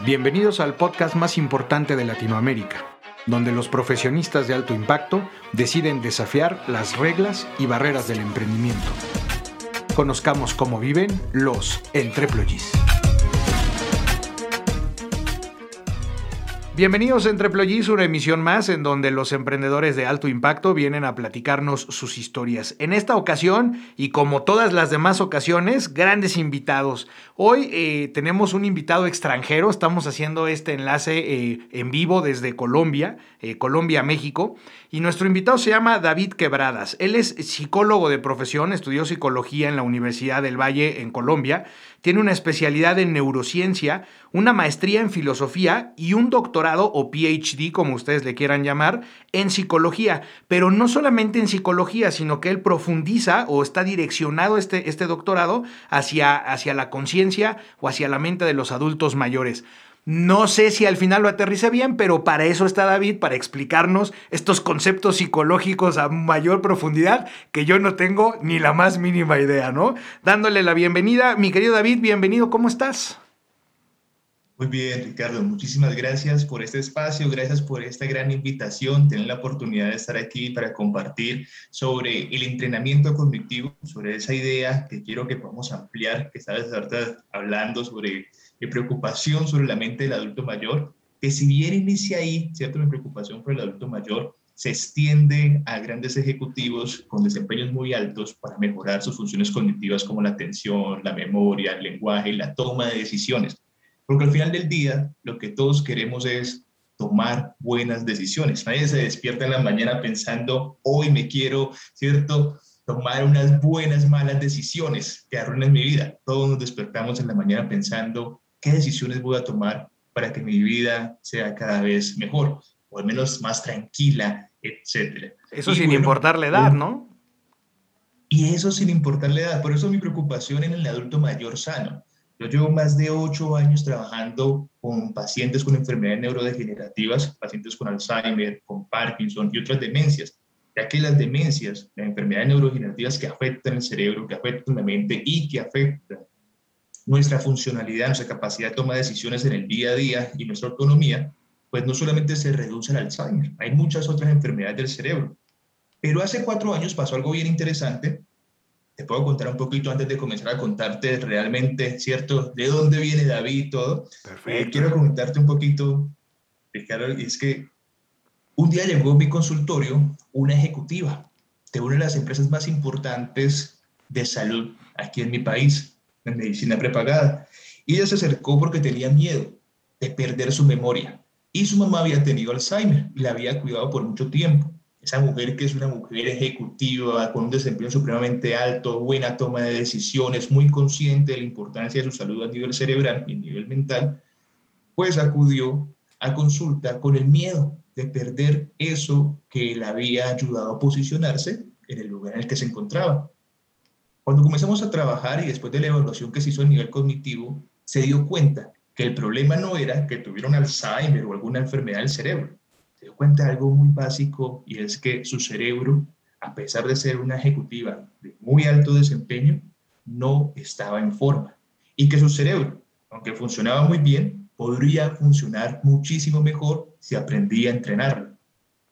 Bienvenidos al podcast más importante de Latinoamérica, donde los profesionistas de alto impacto deciden desafiar las reglas y barreras del emprendimiento. Conozcamos cómo viven los entreployees. Bienvenidos a Entreployees, una emisión más en donde los emprendedores de alto impacto vienen a platicarnos sus historias. En esta ocasión, y como todas las demás ocasiones, grandes invitados. Hoy eh, tenemos un invitado extranjero, estamos haciendo este enlace eh, en vivo desde Colombia, eh, Colombia, México, y nuestro invitado se llama David Quebradas. Él es psicólogo de profesión, estudió psicología en la Universidad del Valle en Colombia, tiene una especialidad en neurociencia, una maestría en filosofía y un doctorado o PhD, como ustedes le quieran llamar, en psicología. Pero no solamente en psicología, sino que él profundiza o está direccionado este, este doctorado hacia, hacia la conciencia o hacia la mente de los adultos mayores. No sé si al final lo aterrice bien, pero para eso está David, para explicarnos estos conceptos psicológicos a mayor profundidad que yo no tengo ni la más mínima idea, ¿no? Dándole la bienvenida, mi querido David, bienvenido, ¿cómo estás? Muy bien, Ricardo, muchísimas gracias por este espacio, gracias por esta gran invitación, tener la oportunidad de estar aquí para compartir sobre el entrenamiento cognitivo, sobre esa idea que quiero que podamos ampliar, que ahorita hablando sobre mi preocupación sobre la mente del adulto mayor, que si bien inicia ahí, ¿cierto? Mi preocupación por el adulto mayor se extiende a grandes ejecutivos con desempeños muy altos para mejorar sus funciones cognitivas como la atención, la memoria, el lenguaje y la toma de decisiones. Porque al final del día, lo que todos queremos es tomar buenas decisiones. Nadie se despierta en la mañana pensando, hoy me quiero, ¿cierto? Tomar unas buenas, malas decisiones que arruinen mi vida. Todos nos despertamos en la mañana pensando, qué decisiones voy a tomar para que mi vida sea cada vez mejor, o al menos más tranquila, etcétera. Eso sin importar la edad, ¿no? Y eso sin importar la edad. Por eso mi preocupación en el adulto mayor sano. Yo llevo más de ocho años trabajando con pacientes con enfermedades neurodegenerativas, pacientes con Alzheimer, con Parkinson y otras demencias, ya que las demencias, las enfermedades neurodegenerativas que afectan el cerebro, que afectan la mente y que afectan nuestra funcionalidad, nuestra capacidad de toma de decisiones en el día a día y nuestra autonomía, pues no solamente se reduce el Alzheimer, hay muchas otras enfermedades del cerebro. Pero hace cuatro años pasó algo bien interesante. Te puedo contar un poquito antes de comenzar a contarte realmente, ¿cierto? De dónde viene David y todo. Perfecto. quiero comentarte un poquito, Ricardo, y es que un día llegó a mi consultorio una ejecutiva de una de las empresas más importantes de salud aquí en mi país en medicina prepagada. Y ella se acercó porque tenía miedo de perder su memoria. Y su mamá había tenido Alzheimer y la había cuidado por mucho tiempo. Esa mujer que es una mujer ejecutiva, con un desempeño supremamente alto, buena toma de decisiones, muy consciente de la importancia de su salud a nivel cerebral y a nivel mental, pues acudió a consulta con el miedo de perder eso que le había ayudado a posicionarse en el lugar en el que se encontraba. Cuando comenzamos a trabajar y después de la evaluación que se hizo a nivel cognitivo, se dio cuenta que el problema no era que tuvieron Alzheimer o alguna enfermedad del cerebro. Se dio cuenta de algo muy básico y es que su cerebro, a pesar de ser una ejecutiva de muy alto desempeño, no estaba en forma. Y que su cerebro, aunque funcionaba muy bien, podría funcionar muchísimo mejor si aprendía a entrenarlo.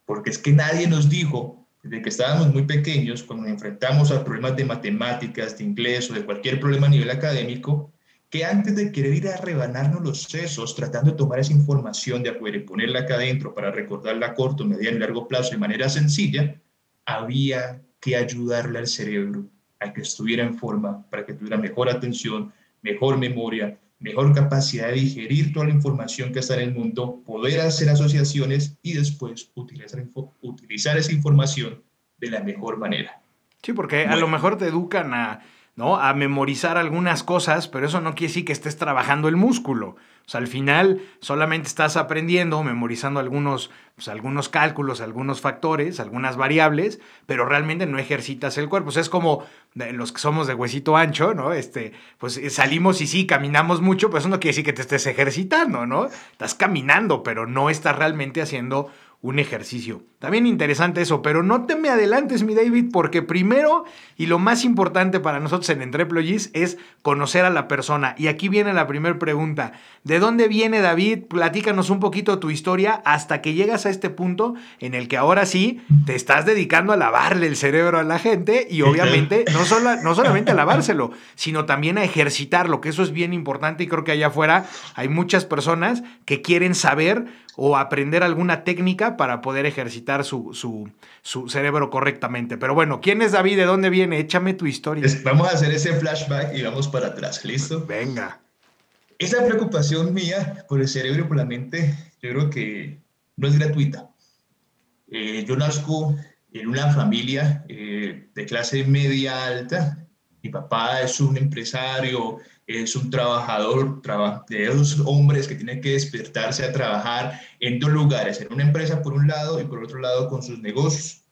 Porque es que nadie nos dijo desde que estábamos muy pequeños, cuando nos enfrentamos a problemas de matemáticas, de inglés o de cualquier problema a nivel académico, que antes de querer ir a rebanarnos los sesos, tratando de tomar esa información de afuera y ponerla acá adentro para recordarla a corto, mediano y largo plazo de manera sencilla, había que ayudarle al cerebro a que estuviera en forma, para que tuviera mejor atención, mejor memoria, mejor capacidad de digerir toda la información que está en el mundo, poder hacer asociaciones y después utilizar, utilizar esa información de la mejor manera. Sí, porque a lo mejor te educan a, ¿no? a memorizar algunas cosas, pero eso no quiere decir que estés trabajando el músculo. O sea, al final solamente estás aprendiendo, memorizando algunos, pues, algunos cálculos, algunos factores, algunas variables, pero realmente no ejercitas el cuerpo. O sea, es como los que somos de huesito ancho, ¿no? Este, pues eh, salimos y sí, caminamos mucho, pero eso no quiere decir que te estés ejercitando, ¿no? Estás caminando, pero no estás realmente haciendo un ejercicio. También interesante eso, pero no te me adelantes, mi David, porque primero y lo más importante para nosotros en Entreplogis es conocer a la persona. Y aquí viene la primera pregunta. ¿De dónde viene David? Platícanos un poquito tu historia hasta que llegas a este punto en el que ahora sí te estás dedicando a lavarle el cerebro a la gente y obviamente no, solo, no solamente a lavárselo, sino también a ejercitarlo, que eso es bien importante y creo que allá afuera hay muchas personas que quieren saber o aprender alguna técnica para poder ejercitar su, su, cerebro correctamente. Pero bueno, ¿quién es David? ¿De dónde viene? Échame tu historia. Vamos a hacer ese flashback y vamos para atrás, ¿listo? Venga. Esa preocupación mía por el cerebro y por la mente, yo creo que no es gratuita. Eh, yo nazco en una familia eh, de clase media alta. Mi papá es un empresario es un trabajador de esos hombres que tienen que despertarse a trabajar en dos lugares, en una empresa por un lado y por otro lado con sus negocios.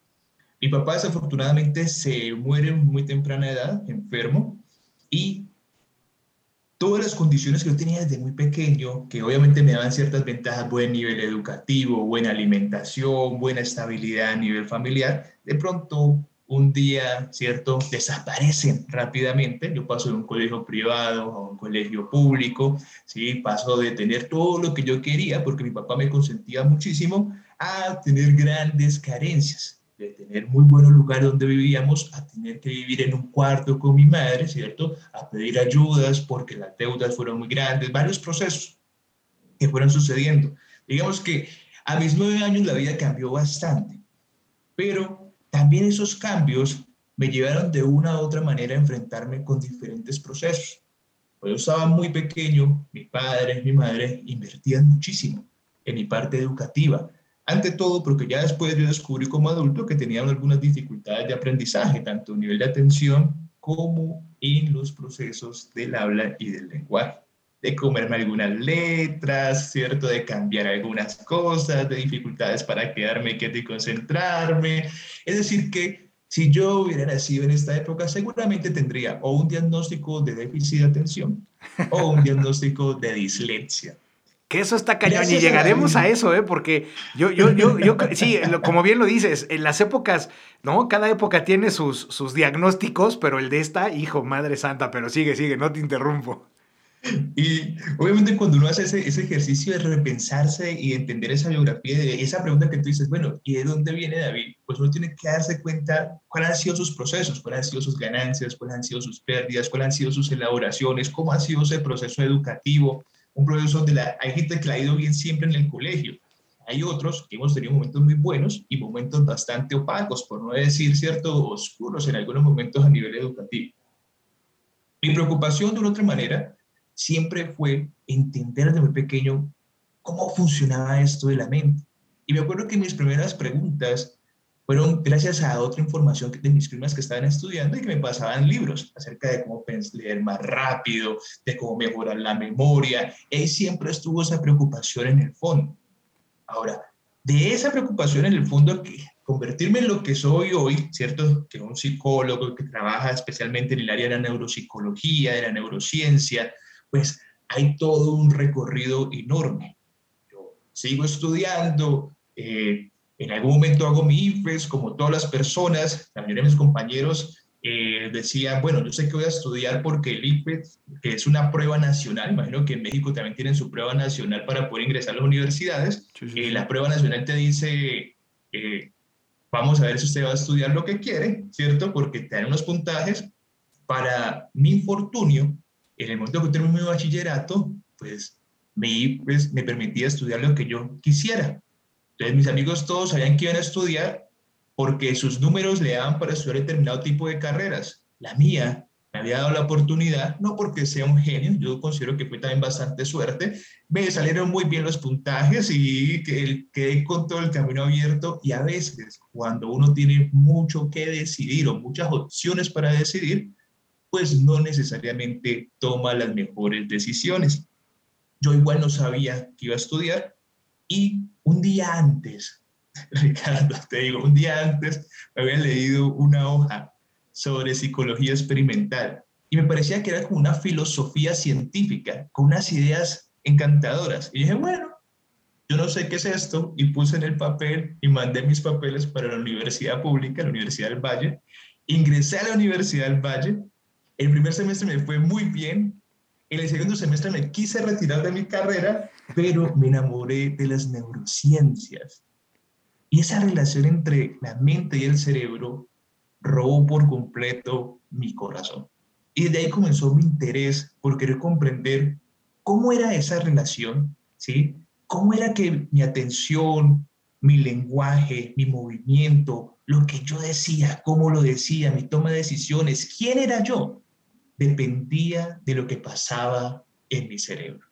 Mi papá desafortunadamente se muere muy temprana edad, enfermo, y todas las condiciones que yo tenía desde muy pequeño, que obviamente me daban ciertas ventajas, buen nivel educativo, buena alimentación, buena estabilidad a nivel familiar, de pronto un día, ¿cierto?, desaparecen rápidamente. Yo paso de un colegio privado a un colegio público, ¿sí? Paso de tener todo lo que yo quería, porque mi papá me consentía muchísimo, a tener grandes carencias, de tener muy buenos lugares donde vivíamos, a tener que vivir en un cuarto con mi madre, ¿cierto?, a pedir ayudas porque las deudas fueron muy grandes, varios procesos que fueron sucediendo. Digamos que a mis nueve años la vida cambió bastante, pero también esos cambios me llevaron de una u otra manera a enfrentarme con diferentes procesos. Cuando yo estaba muy pequeño, mi padre, mi madre invertían muchísimo en mi parte educativa. Ante todo, porque ya después yo descubrí como adulto que tenían algunas dificultades de aprendizaje, tanto a nivel de atención como en los procesos del habla y del lenguaje de comerme algunas letras, ¿cierto? De cambiar algunas cosas, de dificultades para quedarme quieto y concentrarme. Es decir, que si yo hubiera nacido en esta época, seguramente tendría o un diagnóstico de déficit de atención o un diagnóstico de dislexia. Que eso está cañón y llegaremos a, eso, ¿eh? Porque yo, yo, yo, yo, sí, como bien lo dices, en las épocas, ¿no? Cada época tiene sus, sus diagnósticos, pero el de esta, hijo, madre santa, pero sigue, sigue, no te interrumpo. Y obviamente cuando uno hace ese, ese, ejercicio de repensarse y entender esa biografía, de esa pregunta que tú dices, bueno, ¿y de dónde viene David? Pues uno tiene que darse cuenta cuáles han sido sus procesos, cuáles han sido sus ganancias, cuáles han sido sus pérdidas, cuáles han sido sus elaboraciones, cómo ha sido ese proceso educativo, un proceso donde la, hay gente que la ha ido bien siempre en el colegio. Hay otros que hemos tenido momentos muy buenos y momentos bastante opacos, por no decir, ¿cierto?, oscuros en algunos momentos a nivel educativo. Mi preocupación, de una otra manera, siempre fue entender desde muy pequeño cómo funcionaba esto de la mente. Y me acuerdo que mis primeras preguntas fueron gracias a otra información de mis primas que estaban estudiando y que me pasaban libros acerca de cómo leer más rápido, de cómo mejorar la memoria. Y siempre estuvo esa preocupación en el fondo. Ahora, de esa preocupación en el fondo, convertirme en lo que soy hoy, ¿cierto? Que un psicólogo que trabaja especialmente en el área de la neuropsicología, de la neurociencia, pues hay todo un recorrido enorme. Yo sigo estudiando, eh, en algún momento hago mi IFES, como todas las personas, también mis compañeros eh, decían, bueno, yo sé que voy a estudiar porque el IFES, que es una prueba nacional, imagino que en México también tienen su prueba nacional para poder ingresar a las universidades, eh, la prueba nacional te dice, vamos a ver si usted va a estudiar lo que quiere, ¿cierto? Porque te dan unos puntajes. Para mi infortunio, en el momento que terminé mi bachillerato, pues me, pues me permitía estudiar lo que yo quisiera. Entonces mis amigos todos sabían que iban a estudiar porque sus números le daban para estudiar determinado tipo de carreras. La mía me había dado la oportunidad, no porque sea un genio, yo considero que fue también bastante suerte, me salieron muy bien los puntajes y quedé con todo el camino abierto y a veces cuando uno tiene mucho que decidir o muchas opciones para decidir, pues no necesariamente toma las mejores decisiones. Yo igual no sabía que iba a estudiar y un día antes, Ricardo, te digo, un día antes me había leído una hoja sobre psicología experimental y me parecía que era como una filosofía científica, con unas ideas encantadoras. Y dije, bueno, yo no sé qué es esto, y puse en el papel y mandé mis papeles para la universidad pública, la Universidad del Valle. Ingresé a la Universidad del Valle. El primer semestre me fue muy bien. En el segundo semestre me quise retirar de mi carrera, pero me enamoré de las neurociencias. Y esa relación entre la mente y el cerebro robó por completo mi corazón. Y de ahí comenzó mi interés por querer comprender cómo era esa relación, ¿sí? cómo era que mi atención, mi lenguaje, mi movimiento, lo que yo decía, cómo lo decía, mi toma de decisiones, quién era yo, dependía de lo que pasaba en mi cerebro.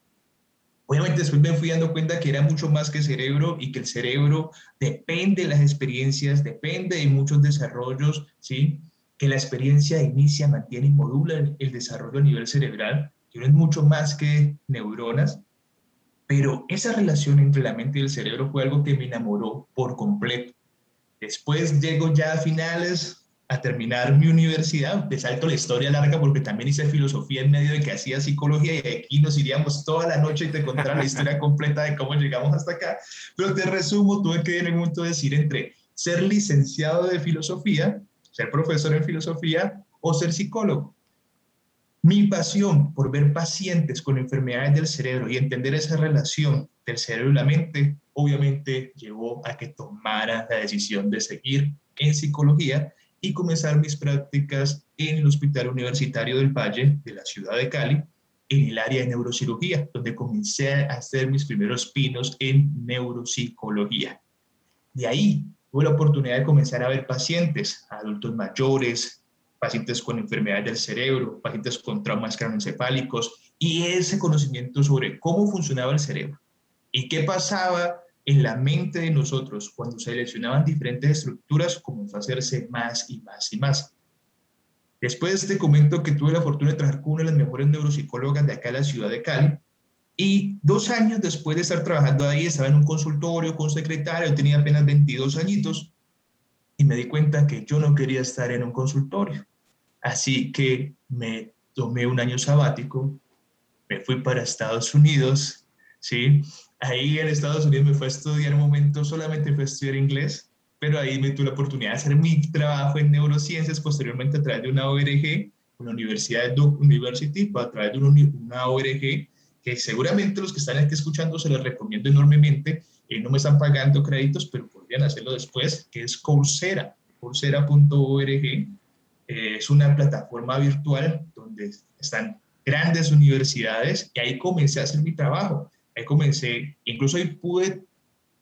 Obviamente después me fui dando cuenta que era mucho más que cerebro y que el cerebro depende de las experiencias, depende de muchos desarrollos, ¿sí? Que la experiencia inicia, mantiene y modula el desarrollo a nivel cerebral, que no es mucho más que neuronas, pero esa relación entre la mente y el cerebro fue algo que me enamoró por completo. Después llego ya a finales a terminar mi universidad, te salto la historia larga porque también hice filosofía en medio de que hacía psicología y aquí nos iríamos toda la noche y te contaré la historia completa de cómo llegamos hasta acá. Pero te resumo, tuve que en el momento decir entre ser licenciado de filosofía, ser profesor en filosofía o ser psicólogo. Mi pasión por ver pacientes con enfermedades del cerebro y entender esa relación del cerebro y la mente, obviamente llevó a que tomara la decisión de seguir en psicología y comenzar mis prácticas en el Hospital Universitario del Valle de la ciudad de Cali, en el área de neurocirugía, donde comencé a hacer mis primeros pinos en neuropsicología. De ahí tuve la oportunidad de comenzar a ver pacientes, adultos mayores, pacientes con enfermedades del cerebro, pacientes con traumas cranoencefálicos y ese conocimiento sobre cómo funcionaba el cerebro y qué pasaba en la mente de nosotros cuando se lesionaban diferentes estructuras comenzó a hacerse más y más y más. Después te comento que tuve la fortuna de trabajar con una de las mejores neuropsicólogas de acá en la ciudad de Cali y dos años después de estar trabajando ahí, estaba en un consultorio con secretario, tenía apenas 22 añitos y me di cuenta que yo no quería estar en un consultorio. Así que me tomé un año sabático, me fui para Estados Unidos, ¿sí? Ahí en Estados Unidos me fue a estudiar un momento, solamente fue a estudiar inglés, pero ahí me tuve la oportunidad de hacer mi trabajo en neurociencias, posteriormente a través de una ORG, una Universidad de Duke University, a través de una ORG que seguramente los que están aquí escuchando se les recomiendo enormemente, eh, no me están pagando créditos, pero podrían hacerlo después, que es Coursera, coursera.org. Eh, es una plataforma virtual donde están grandes universidades y ahí comencé a hacer mi trabajo. Ahí comencé, incluso ahí pude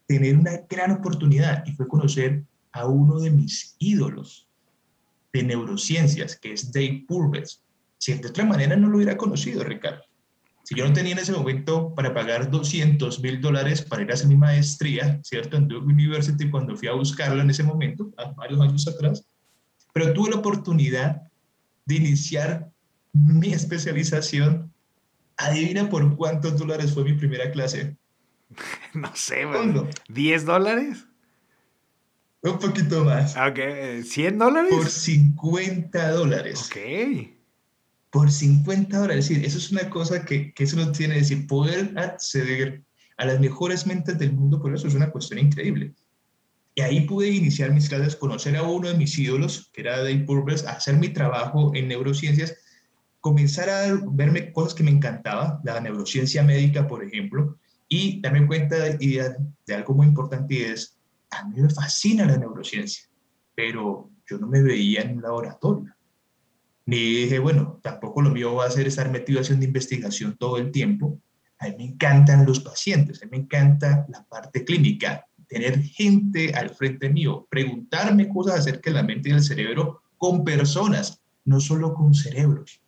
tener una gran oportunidad y fue conocer a uno de mis ídolos de neurociencias, que es Dave Purves. Si de otra manera no lo hubiera conocido, Ricardo. Si yo no tenía en ese momento para pagar 200 mil dólares para ir a hacer mi maestría, ¿cierto? En Duke University, cuando fui a buscarlo en ese momento, varios años atrás, pero tuve la oportunidad de iniciar mi especialización. Adivina por cuántos dólares fue mi primera clase. No sé, bueno, ¿10 dólares? Un poquito más. Ok, ¿100 dólares? Por 50 dólares. Ok por 50 dólares. Es decir, eso es una cosa que, que eso no tiene, es decir, poder acceder a las mejores mentes del mundo, por eso es una cuestión increíble. Y ahí pude iniciar mis clases, conocer a uno de mis ídolos, que era Dave Purvis, hacer mi trabajo en neurociencias, comenzar a verme cosas que me encantaba, la neurociencia médica, por ejemplo, y darme cuenta de, de, de algo muy importante y es, a mí me fascina la neurociencia, pero yo no me veía en un laboratorio ni dije, bueno, tampoco lo mío va a ser estar metido haciendo investigación todo el tiempo. A mí me encantan los pacientes, a mí me encanta la parte clínica, tener gente al frente mío, preguntarme cosas acerca de la mente y el cerebro con personas, no solo con cerebros.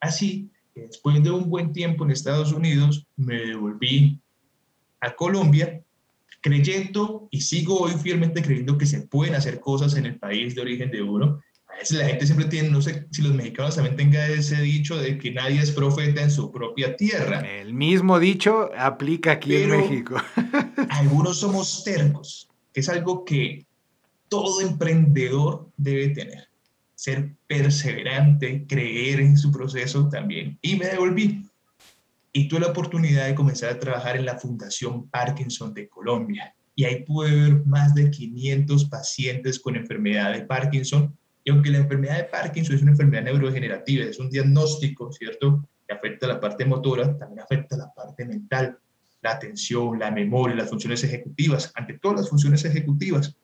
Así que después de un buen tiempo en Estados Unidos, me devolví a Colombia creyendo y sigo hoy fielmente creyendo que se pueden hacer cosas en el país de origen de uno la gente siempre tiene, no sé si los mexicanos también tengan ese dicho de que nadie es profeta en su propia tierra. El mismo dicho aplica aquí en México. algunos somos tercos, que es algo que todo emprendedor debe tener. Ser perseverante, creer en su proceso también. Y me devolví. y tuve la oportunidad de comenzar a trabajar en la Fundación Parkinson de Colombia. Y ahí pude ver más de 500 pacientes con enfermedad de Parkinson. Y aunque la enfermedad de Parkinson es una enfermedad neurodegenerativa, es un diagnóstico, ¿cierto? Que afecta la parte motora, también afecta la parte mental, la atención, la memoria, las funciones ejecutivas, ante todas las funciones ejecutivas.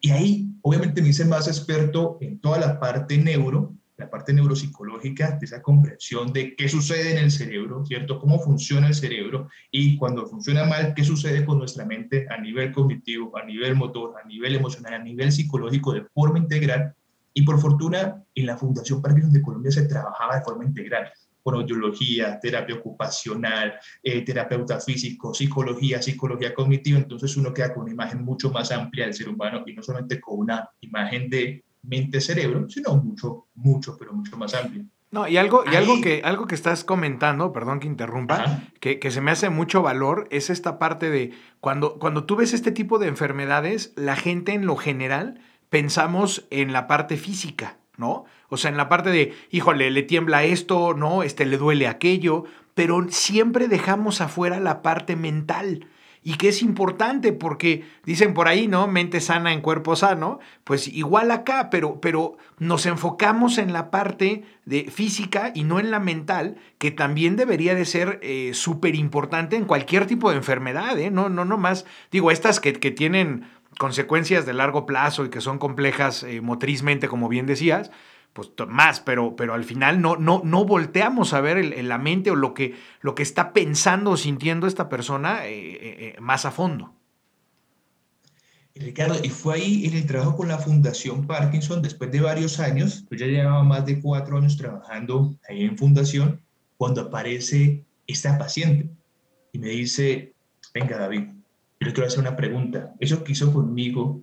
Y ahí, obviamente, me hice más experto en toda la parte neuro, la parte neuropsicológica, de esa comprensión de qué sucede en el cerebro, ¿cierto? Cómo funciona el cerebro y cuando funciona mal, qué sucede con nuestra mente a nivel cognitivo, a nivel motor, a nivel emocional, a nivel psicológico de forma integral. Y por fortuna, en la Fundación Parkinson de Colombia se trabajaba de forma integral con audiología, terapia ocupacional, eh, terapeuta físico, psicología, psicología cognitiva, entonces uno queda con una imagen mucho más amplia del ser humano y no solamente con una imagen de mente-cerebro, sino mucho, mucho, pero mucho más amplio. No, y algo, y algo, que, algo que estás comentando, perdón que interrumpa, que, que, se me hace mucho valor, es esta parte de cuando, cuando tú ves este tipo de enfermedades, la gente en lo general pensamos en la parte física, ¿no? O sea, en la parte de, híjole, le tiembla esto, ¿no? Este le duele aquello, pero siempre dejamos afuera la parte mental y que es importante porque dicen por ahí, ¿no? Mente sana en cuerpo sano, pues igual acá, pero, pero nos enfocamos en la parte de física y no en la mental, que también debería de ser eh, súper importante en cualquier tipo de enfermedad, ¿eh? No, no, no más, digo, estas que, que tienen consecuencias de largo plazo y que son complejas eh, motrizmente, como bien decías, pues más, pero, pero al final no, no, no volteamos a ver en la mente o lo que, lo que está pensando o sintiendo esta persona eh, eh, eh, más a fondo. Ricardo, y fue ahí en el trabajo con la Fundación Parkinson, después de varios años, yo ya llevaba más de cuatro años trabajando ahí en Fundación, cuando aparece esta paciente y me dice, venga David, yo le quiero hacer una pregunta. Eso que hizo conmigo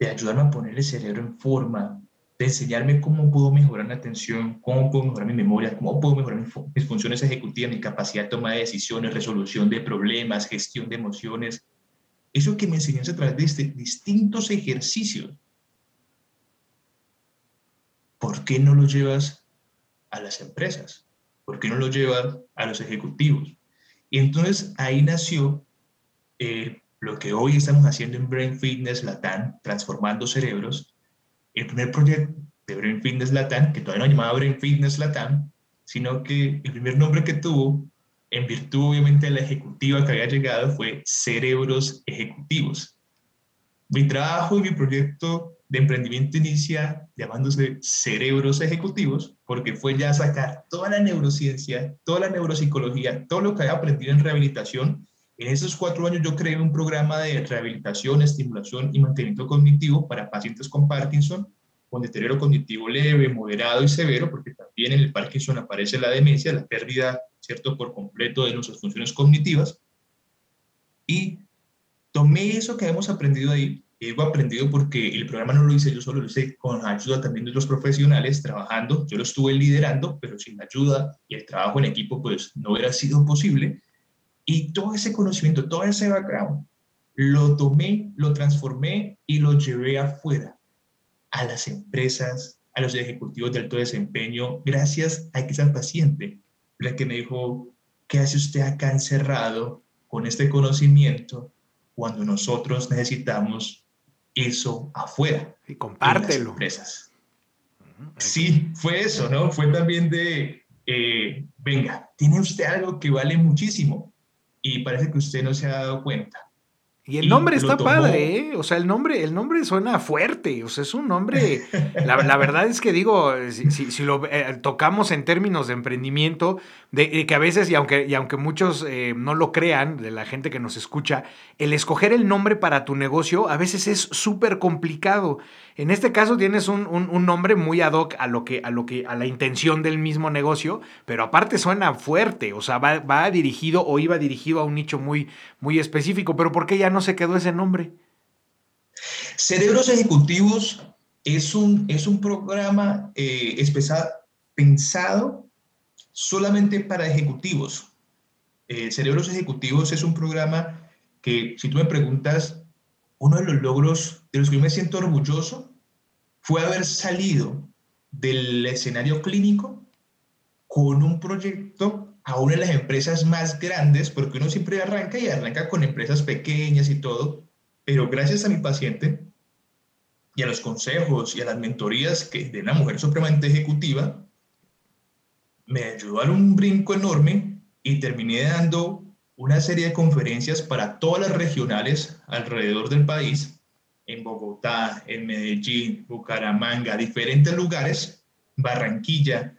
de ayudarme a poner el cerebro en forma, de enseñarme cómo puedo mejorar la atención, cómo puedo mejorar mi memoria, cómo puedo mejorar mis funciones ejecutivas, mi capacidad de toma de decisiones, resolución de problemas, gestión de emociones. Eso que me enseñaste a través de este, distintos ejercicios. ¿Por qué no lo llevas a las empresas? ¿Por qué no lo llevas a los ejecutivos? Y entonces ahí nació eh, lo que hoy estamos haciendo en Brain Fitness Latam, transformando cerebros, el primer proyecto de Brain Fitness Latam, que todavía no llamaba Brain Fitness Latam, sino que el primer nombre que tuvo, en virtud obviamente de la ejecutiva que había llegado, fue Cerebros Ejecutivos. Mi trabajo y mi proyecto de emprendimiento inicia llamándose Cerebros Ejecutivos, porque fue ya sacar toda la neurociencia, toda la neuropsicología, todo lo que había aprendido en rehabilitación en esos cuatro años yo creé un programa de rehabilitación, estimulación y mantenimiento cognitivo para pacientes con Parkinson, con deterioro cognitivo leve, moderado y severo, porque también en el Parkinson aparece la demencia, la pérdida, ¿cierto?, por completo de nuestras funciones cognitivas. Y tomé eso que hemos aprendido ahí, digo aprendido porque el programa no lo hice yo solo, lo hice con ayuda también de los profesionales trabajando, yo lo estuve liderando, pero sin ayuda y el trabajo en equipo, pues no hubiera sido posible. Y todo ese conocimiento, todo ese background, lo tomé, lo transformé y lo llevé afuera, a las empresas, a los ejecutivos de alto desempeño, gracias a que esa paciente, la que me dijo, ¿qué hace usted acá encerrado con este conocimiento cuando nosotros necesitamos eso afuera? Y compártelo. En las empresas. Sí, fue eso, ¿no? Fue también de, eh, venga, tiene usted algo que vale muchísimo y parece que usted no se ha dado cuenta. Y el nombre está padre, ¿eh? O sea, el nombre, el nombre suena fuerte. O sea, es un nombre. La, verdad es que digo, si, lo eh, tocamos en términos de emprendimiento, de, que a veces, y aunque, y aunque muchos eh, no lo crean, de la gente que nos escucha, el escoger el nombre para tu negocio a veces es súper complicado. En este caso tienes un, nombre muy ad hoc a lo que, a lo que, a la intención del mismo negocio, pero aparte suena fuerte. O sea, va, va dirigido o iba dirigido a un nicho muy, muy específico. Pero ¿por qué ya no se quedó ese nombre? Cerebros Ejecutivos es un, es un programa eh, pensado solamente para ejecutivos. Eh, Cerebros Ejecutivos es un programa que, si tú me preguntas, uno de los logros de los que yo me siento orgulloso fue haber salido del escenario clínico con un proyecto a una de las empresas más grandes, porque uno siempre arranca y arranca con empresas pequeñas y todo, pero gracias a mi paciente y a los consejos y a las mentorías que de una mujer supremamente ejecutiva, me ayudó a dar un brinco enorme y terminé dando una serie de conferencias para todas las regionales alrededor del país, en Bogotá, en Medellín, Bucaramanga, diferentes lugares, Barranquilla,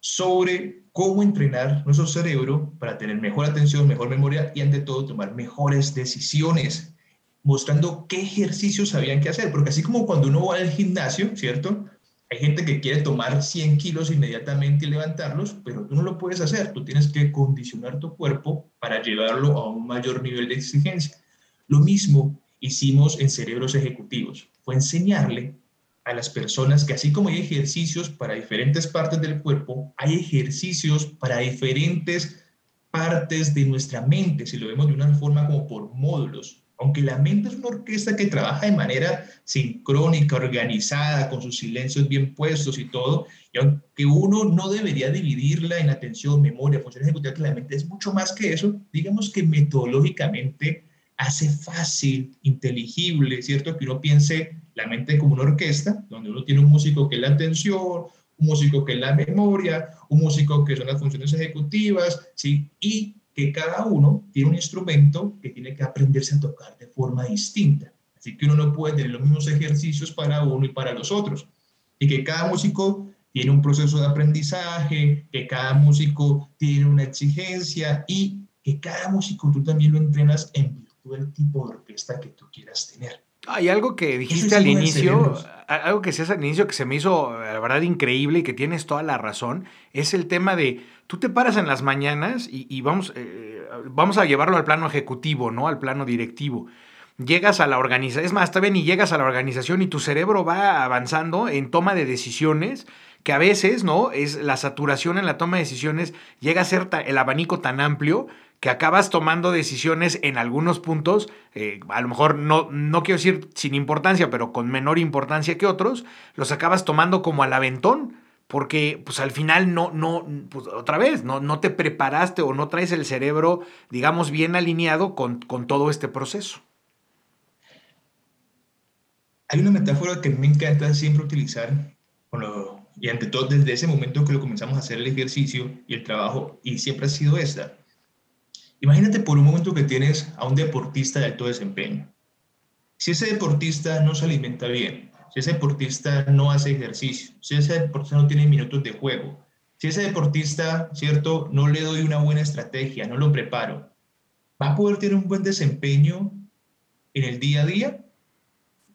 sobre cómo entrenar nuestro cerebro para tener mejor atención, mejor memoria y ante todo tomar mejores decisiones, mostrando qué ejercicios habían que hacer, porque así como cuando uno va al gimnasio, ¿cierto? Hay gente que quiere tomar 100 kilos inmediatamente y levantarlos, pero tú no lo puedes hacer. Tú tienes que condicionar tu cuerpo para llevarlo a un mayor nivel de exigencia. Lo mismo hicimos en cerebros ejecutivos. Fue enseñarle a las personas que así como hay ejercicios para diferentes partes del cuerpo, hay ejercicios para diferentes partes de nuestra mente, si lo vemos de una forma como por módulos aunque la mente es una orquesta que trabaja de manera sincrónica, organizada, con sus silencios bien puestos y todo, y aunque uno no debería dividirla en atención, memoria, función ejecutiva, que la mente es mucho más que eso, digamos que metodológicamente hace fácil, inteligible, ¿cierto? Que uno piense la mente como una orquesta, donde uno tiene un músico que es la atención, un músico que es la memoria, un músico que son las funciones ejecutivas, ¿sí? Y que cada uno tiene un instrumento que tiene que aprenderse a tocar de forma distinta. Así que uno no puede tener los mismos ejercicios para uno y para los otros. Y que cada músico tiene un proceso de aprendizaje, que cada músico tiene una exigencia y que cada músico tú también lo entrenas en virtud del tipo de orquesta que tú quieras tener. Hay algo que dijiste al inicio, algo que se al inicio que se me hizo, la verdad, increíble y que tienes toda la razón, es el tema de, tú te paras en las mañanas y, vamos, eh, vamos a llevarlo al plano ejecutivo, ¿no? Al plano directivo. Llegas a la organización, es más, está bien y llegas a la organización y tu cerebro va avanzando en toma de decisiones que a veces, ¿no? Es la saturación en la toma de decisiones llega a ser el abanico tan amplio que acabas tomando decisiones en algunos puntos, eh, a lo mejor no, no quiero decir sin importancia, pero con menor importancia que otros, los acabas tomando como al aventón, porque pues al final no, no, pues, otra vez, no, no te preparaste o no traes el cerebro, digamos, bien alineado con, con todo este proceso. Hay una metáfora que me encanta siempre utilizar, y ante todo desde ese momento que lo comenzamos a hacer el ejercicio y el trabajo, y siempre ha sido esta Imagínate por un momento que tienes a un deportista de alto desempeño. Si ese deportista no se alimenta bien, si ese deportista no hace ejercicio, si ese deportista no tiene minutos de juego, si ese deportista, ¿cierto?, no le doy una buena estrategia, no lo preparo, ¿va a poder tener un buen desempeño en el día a día?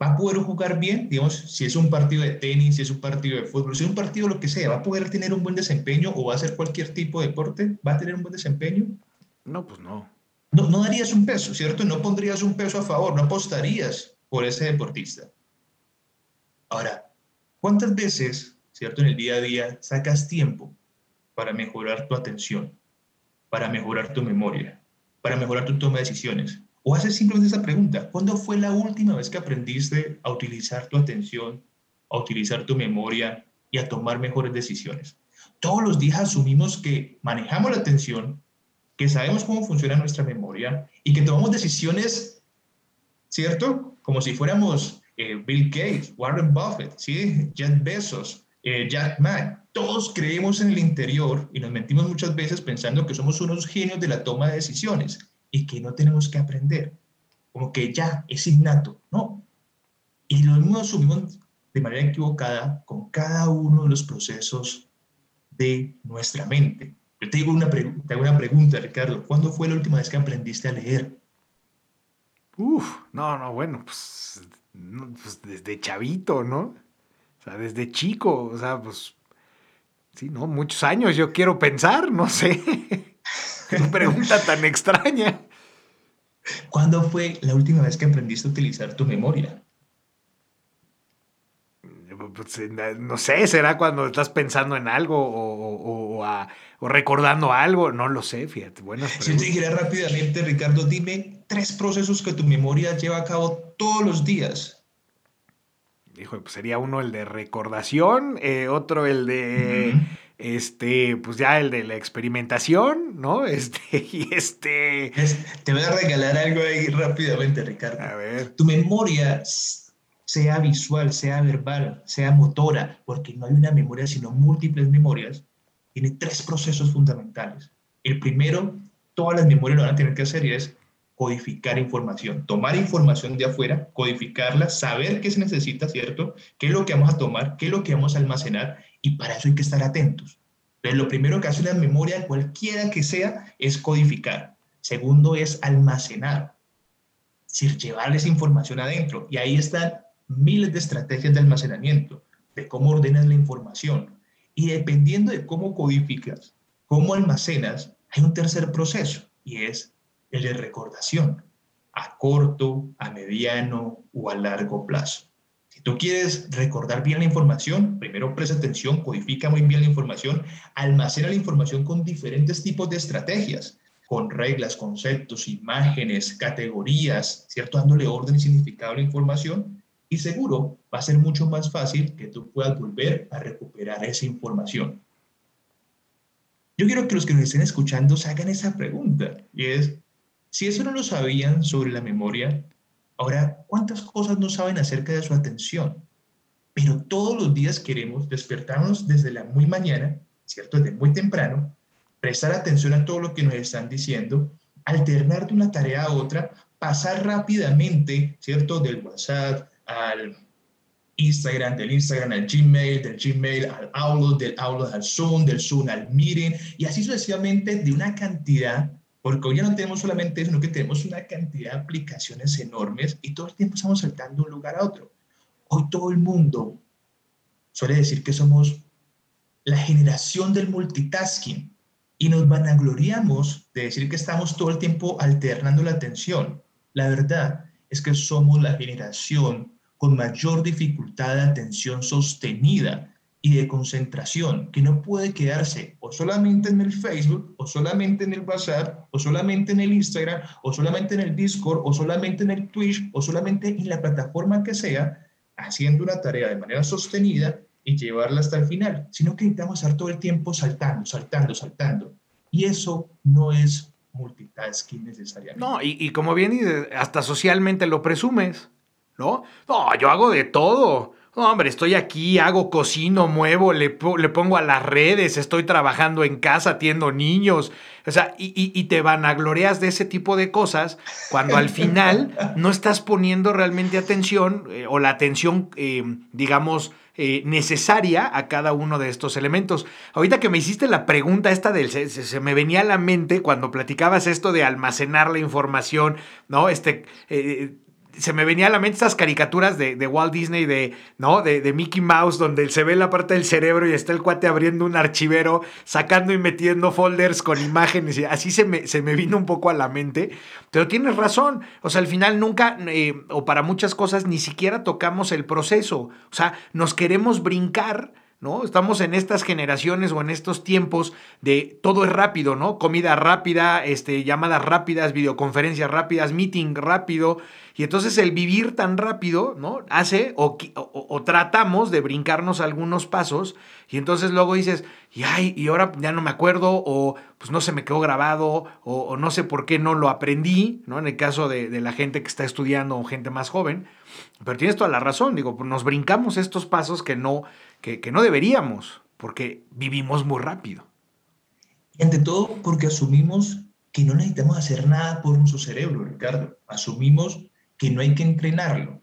¿Va a poder jugar bien? Digamos, si es un partido de tenis, si es un partido de fútbol, si es un partido lo que sea, ¿va a poder tener un buen desempeño o va a hacer cualquier tipo de deporte? ¿Va a tener un buen desempeño? No, pues no. No, darías un peso, ¿cierto? No pondrías un peso a favor, no apostarías por ese deportista. Ahora, ¿cuántas veces, ¿cierto? En el día a día sacas tiempo para mejorar tu atención, para mejorar tu memoria, para mejorar tu toma de decisiones? O haces simplemente esa pregunta, ¿cuándo fue la última vez que aprendiste a utilizar tu atención, a utilizar tu memoria y a tomar mejores decisiones? Todos los días asumimos que manejamos la atención, que sabemos cómo funciona nuestra memoria y que tomamos decisiones, ¿cierto? Como si fuéramos eh, Bill Gates, Warren Buffett, ¿sí? Jeff Bezos, eh, Jack Ma. Todos creemos en el interior y nos mentimos muchas veces pensando que somos unos genios de la toma de decisiones y que no tenemos que aprender, como que ya es innato, ¿no? Y lo mismo asumimos de manera equivocada con cada uno de los procesos de nuestra mente. Yo te, digo una te hago una pregunta, Ricardo. ¿Cuándo fue la última vez que aprendiste a leer? Uf, no, no, bueno, pues, pues, desde chavito, ¿no? O sea, desde chico, o sea, pues, sí, ¿no? Muchos años, yo quiero pensar, no sé. Qué pregunta tan extraña. ¿Cuándo fue la última vez que aprendiste a utilizar tu memoria? Pues, no sé, será cuando estás pensando en algo o, recordando algo, no lo sé, fíjate. Buenas Si te dijera rápidamente, Ricardo, dime tres procesos que tu memoria lleva a cabo todos los días. Hijo, pues sería uno el de recordación, eh, otro el de este, pues ya el de la experimentación, ¿no? Este, y este... te voy a regalar algo ahí rápidamente, Ricardo. A ver. Tu memoria, sea visual, sea verbal, sea motora, porque no hay una memoria, sino múltiples memorias, tiene tres procesos fundamentales. El primero, todas las memorias lo van a tener que hacer y es codificar información, tomar información de afuera, codificarla, saber qué se necesita, ¿cierto? ¿Qué es lo que vamos a tomar? ¿Qué es lo que vamos a almacenar? Y para eso hay que estar atentos. Pero lo primero que hace una memoria, cualquiera que sea, es codificar. Segundo es almacenar, es decir, llevarles información adentro. Y ahí están miles de estrategias de almacenamiento, de cómo ordenas la información. Y dependiendo de cómo codificas, cómo almacenas, hay un tercer proceso y es el de recordación, a corto, a mediano o a largo plazo. Si tú quieres recordar bien la información, primero presta atención, codifica muy bien la información, almacena la información con diferentes tipos de estrategias, con reglas, conceptos, imágenes, categorías, ¿cierto? Dándole orden y significado a la información y seguro va a ser mucho más fácil que tú puedas volver a recuperar esa información. Yo quiero que los que nos estén escuchando se hagan esa pregunta y es, si eso no lo sabían sobre la memoria, ahora, ¿cuántas cosas no saben acerca de su atención? Pero todos los días queremos despertarnos desde la muy mañana, ¿cierto? Desde muy temprano, prestar atención a todo lo que nos están diciendo, alternar de una tarea a otra, pasar rápidamente, ¿cierto? Del WhatsApp, al Instagram, del Instagram al Gmail, del Gmail al Outlook, del Outlook al Zoom, del Zoom al Meeting, y así sucesivamente de una cantidad, porque hoy ya no tenemos solamente eso, sino que tenemos una cantidad de aplicaciones enormes y todo el tiempo estamos saltando de un lugar a otro. Hoy todo el mundo suele decir que somos la generación del multitasking y nos vanagloriamos de decir que estamos todo el tiempo alternando la atención. La verdad es que somos la generación con mayor dificultad de atención sostenida y de concentración, que no puede quedarse o solamente en el Facebook, o solamente en el WhatsApp, o solamente en el Instagram, o solamente en el Discord, o solamente en el Twitch, o solamente en la plataforma que sea, haciendo una tarea de manera sostenida y llevarla hasta el final, sino que necesitamos estar todo el tiempo saltando, saltando, saltando. Y eso no es multitasking necesariamente. No, y, y como bien, hasta socialmente lo presumes. ¿No? No, yo hago de todo. No, hombre, estoy aquí, hago, cocino, muevo, le, le, pongo a las redes, estoy trabajando en casa, atiendo niños. O sea, y, y, te vanagloreas de ese tipo de cosas cuando al final no estás poniendo realmente atención eh, o la atención, eh, digamos, eh, necesaria a cada uno de estos elementos. Ahorita que me hiciste la pregunta esta del, se, se, me venía a la mente cuando platicabas esto de almacenar la información, ¿no? Este se me venía a la mente estas caricaturas de, Walt Disney, de, ¿no? De, Mickey Mouse, donde se ve la parte del cerebro y está el cuate abriendo un archivero, sacando y metiendo folders con imágenes. Y así se me, se me vino un poco a la mente. Pero tienes razón. O sea, al final nunca, eh, o para muchas cosas, ni siquiera tocamos el proceso. O sea, nos queremos brincar ¿no? Estamos en estas generaciones o en estos tiempos de todo es rápido, ¿no? Comida rápida, este, llamadas rápidas, videoconferencias rápidas, meeting rápido. Y entonces el vivir tan rápido, ¿no? Hace o, tratamos de brincarnos algunos pasos y entonces luego dices, y ay, y ahora ya no me acuerdo o pues no se me quedó grabado o, no sé por qué no lo aprendí, ¿no? En el caso de, de la gente que está estudiando o gente más joven. Pero tienes toda la razón, digo, nos brincamos estos pasos que no, que, que no deberíamos, porque vivimos muy rápido. Y ante todo, porque asumimos que no necesitamos hacer nada por nuestro cerebro, Ricardo. Asumimos que no hay que entrenarlo.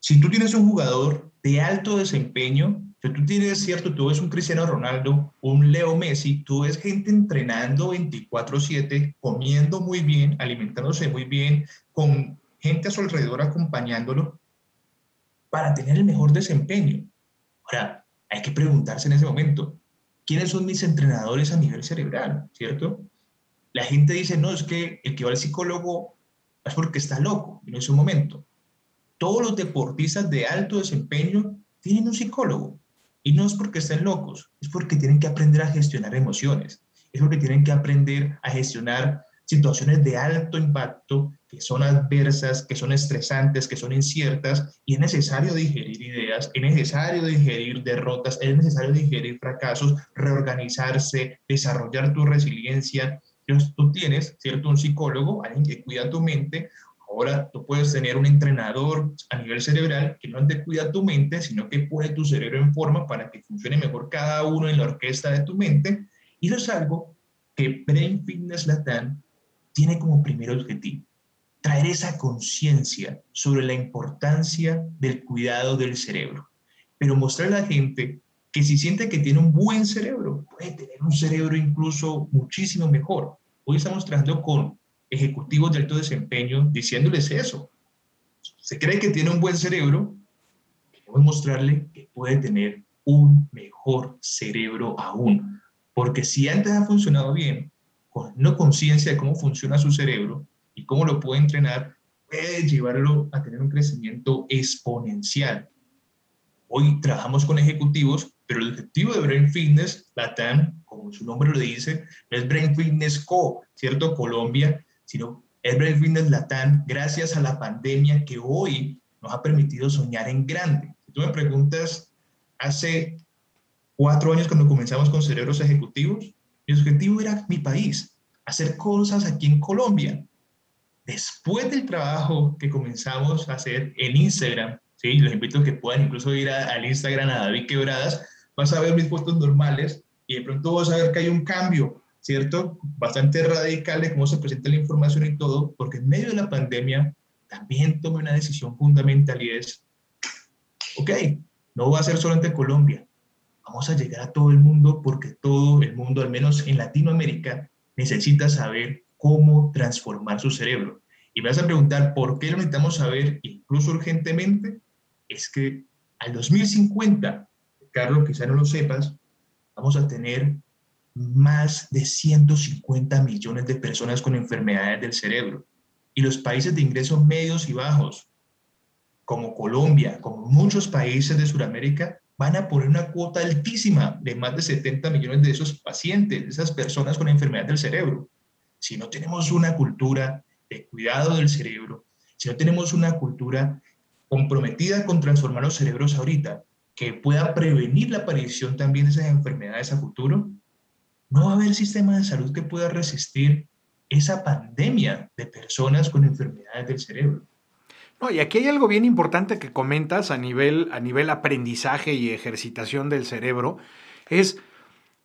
Si tú tienes un jugador de alto desempeño, si tú tienes, cierto, tú ves un Cristiano Ronaldo, un Leo Messi, tú ves gente entrenando 24/7, comiendo muy bien, alimentándose muy bien, con gente a su alrededor acompañándolo para tener el mejor desempeño. Ahora, hay que preguntarse en ese momento, ¿quiénes son mis entrenadores a nivel cerebral? ¿Cierto? La gente dice, no, es que el que va al psicólogo es porque está loco en ese momento. Todos los deportistas de alto desempeño tienen un psicólogo. Y no es porque estén locos, es porque tienen que aprender a gestionar emociones, es porque tienen que aprender a gestionar situaciones de alto impacto que son adversas, que son estresantes, que son inciertas, y es necesario digerir ideas, es necesario digerir derrotas, es necesario digerir fracasos, reorganizarse, desarrollar tu resiliencia. Entonces, tú tienes, ¿cierto? Un psicólogo, alguien que cuida tu mente, Ahora tú puedes tener un entrenador a nivel cerebral que no te cuida tu mente, sino que pone tu cerebro en forma para que funcione mejor cada uno en la orquesta de tu mente. Y eso es algo que Brain Fitness Latam tiene como primer objetivo traer esa conciencia sobre la importancia del cuidado del cerebro, pero mostrar a la gente que si siente que tiene un buen cerebro, puede tener un cerebro incluso muchísimo mejor. Hoy estamos trabajando con ejecutivos de alto desempeño diciéndoles eso. Se cree que tiene un buen cerebro, queremos mostrarle que puede tener un mejor cerebro aún. Porque si antes ha funcionado bien, con no conciencia de cómo funciona su cerebro, y cómo lo puede entrenar, puede llevarlo a tener un crecimiento exponencial. Hoy trabajamos con ejecutivos, pero el objetivo de Brain Fitness, Latam, como su nombre lo dice, no es Brain Fitness Co., ¿cierto? Colombia, sino es Brain Fitness Latam gracias a la pandemia que hoy nos ha permitido soñar en grande. Si tú me preguntas, hace cuatro años cuando comenzamos con Cerebros Ejecutivos, mi objetivo era mi país, hacer cosas aquí en Colombia, después del trabajo que comenzamos a hacer en Instagram, ¿sí? los invito a que puedan incluso ir al Instagram a David Quebradas, vas a ver mis fotos normales y de pronto vas a ver que hay un cambio, ¿cierto? Bastante radical de cómo se presenta la información y todo, porque en medio de la pandemia también tomé una decisión fundamental y es, ok, no va a ser solamente Colombia, vamos a llegar a todo el mundo porque todo el mundo, al menos en Latinoamérica, necesita saber cómo transformar su cerebro. Y me vas a preguntar, ¿por qué lo necesitamos saber incluso urgentemente? Es que al 2050, Carlos, quizá no lo sepas, vamos a tener más de 150 millones de personas con enfermedades del cerebro. Y los países de ingresos medios y bajos, como Colombia, como muchos países de Sudamérica, van a poner una cuota altísima de más de 70 millones de esos pacientes, de esas personas con enfermedades del cerebro si no tenemos una cultura de cuidado del cerebro, si no tenemos una cultura comprometida con transformar los cerebros ahorita, que pueda prevenir la aparición también de esas enfermedades a futuro, no va a haber sistema de salud que pueda resistir esa pandemia de personas con enfermedades del cerebro. No, y aquí hay algo bien importante que comentas a nivel, a nivel aprendizaje y ejercitación del cerebro, es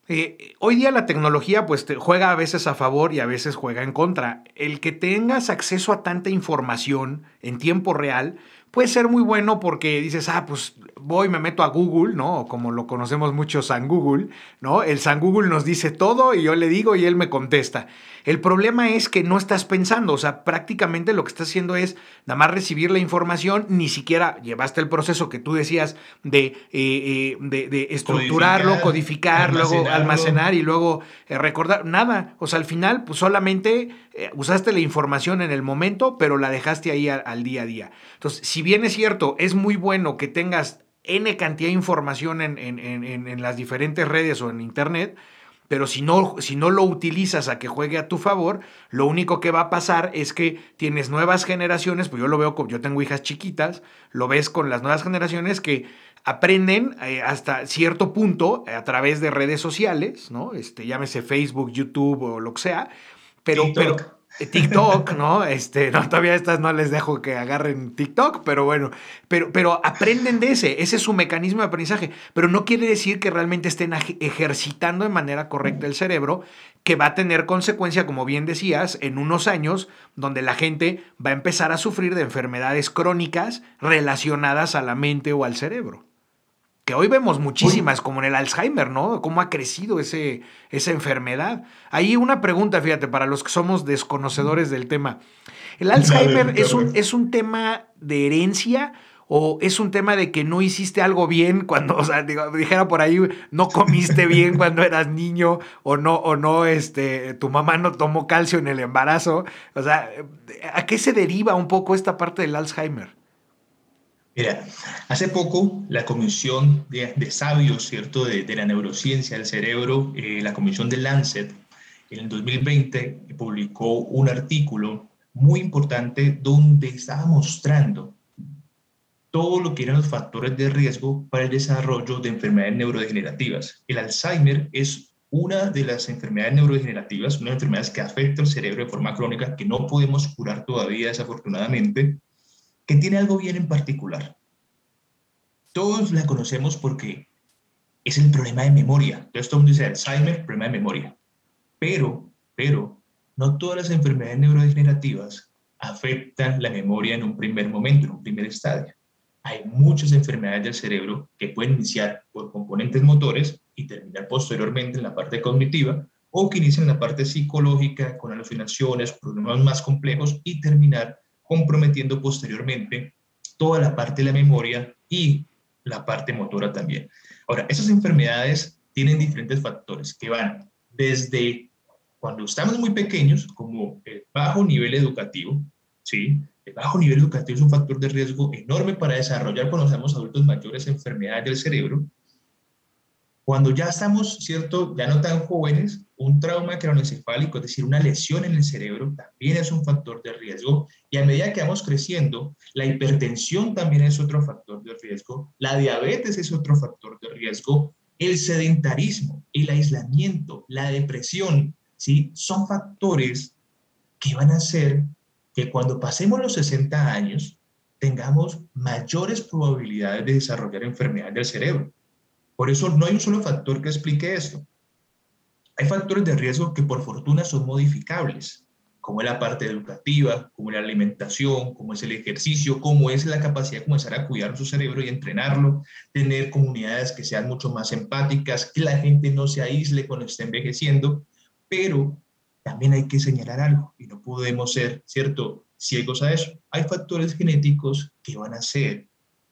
eh, hoy día la tecnología pues te juega a veces a favor y a veces juega en contra. El que tengas acceso a tanta información en tiempo real puede ser muy bueno porque dices, ah, pues voy, me meto a Google, ¿no? Como lo conocemos mucho San Google, ¿no? El San Google nos dice todo y yo le digo y él me contesta. El problema es que no estás pensando, o sea, prácticamente lo que estás haciendo es nada más recibir la información, ni siquiera llevaste el proceso que tú decías de, eh, eh, de, estructurarlo, codificar, luego almacenar y luego eh, recordar, nada, o sea, al final pues solamente usaste la información en el momento, pero la dejaste ahí al día a día. Entonces, si bien es cierto, es muy bueno que tengas N cantidad de información en, en, en, en las diferentes redes o en Internet, pero si no, si no lo utilizas a que juegue a tu favor, lo único que va a pasar es que tienes nuevas generaciones, pues yo lo veo, yo tengo hijas chiquitas, lo ves con las nuevas generaciones que aprenden eh, hasta cierto punto a través de redes sociales, ¿no? Este, llámese Facebook, YouTube o lo que sea, pero, pero TikTok, ¿no? Este, no, todavía estas no les dejo que agarren TikTok, pero bueno, pero, pero aprenden de ese, ese es su mecanismo de aprendizaje, pero no quiere decir que realmente estén ejercitando de manera correcta el cerebro, que va a tener consecuencia, como bien decías, en unos años, donde la gente va a empezar a sufrir de enfermedades crónicas relacionadas a la mente o al cerebro que hoy vemos muchísimas, como en el Alzheimer, ¿no? Cómo ha crecido ese, esa enfermedad. Ahí una pregunta, fíjate, para los que somos desconocedores del tema. ¿El Alzheimer es un, es un tema de herencia o es un tema de que no hiciste algo bien cuando, o sea, dijera por ahí, no comiste bien cuando eras niño o no, o no, este, tu mamá no tomó calcio en el embarazo? O sea, ¿a qué se deriva un poco esta parte del Alzheimer? Mira, hace poco la Comisión de, Sabios, ¿cierto?, de, la Neurociencia del Cerebro, eh, la Comisión de Lancet, en el 2020 publicó un artículo muy importante donde estaba mostrando todo lo que eran los factores de riesgo para el desarrollo de enfermedades neurodegenerativas. El Alzheimer es una de las enfermedades neurodegenerativas, una de las enfermedades que afecta al cerebro de forma crónica, que no podemos curar todavía desafortunadamente, que tiene algo bien en particular. Todos la conocemos porque es el problema de memoria. Entonces todo el mundo dice Alzheimer, problema de memoria. Pero, pero, no todas las enfermedades neurodegenerativas afectan la memoria en un primer momento, en un primer estadio. Hay muchas enfermedades del cerebro que pueden iniciar por componentes motores y terminar posteriormente en la parte cognitiva, o que inician en la parte psicológica con alucinaciones, problemas más complejos y terminar comprometiendo posteriormente toda la parte de la memoria y la parte motora también. Ahora, esas enfermedades tienen diferentes factores que van desde cuando estamos muy pequeños, como el bajo nivel educativo, ¿sí? El bajo nivel educativo es un factor de riesgo enorme para desarrollar cuando somos adultos mayores enfermedades del cerebro. Cuando ya estamos, ¿cierto? Ya no tan jóvenes, un trauma craneoencefálico, es decir, una lesión en el cerebro, también es un factor de riesgo. Y a medida que vamos creciendo, la hipertensión también es otro factor de riesgo, la diabetes es otro factor de riesgo, el sedentarismo, el aislamiento, la depresión, ¿sí? Son factores que van a hacer que cuando pasemos los 60 años tengamos mayores probabilidades de desarrollar enfermedades del cerebro. Por eso no hay un solo factor que explique esto. Hay factores de riesgo que por fortuna son modificables, como es la parte educativa, como la alimentación, como es el ejercicio, como es la capacidad de comenzar a cuidar su cerebro y entrenarlo, tener comunidades que sean mucho más empáticas, que la gente no se aísle cuando esté envejeciendo, pero también hay que señalar algo y no podemos ser, ¿cierto?, ciegos a eso. Hay factores genéticos que van a hacer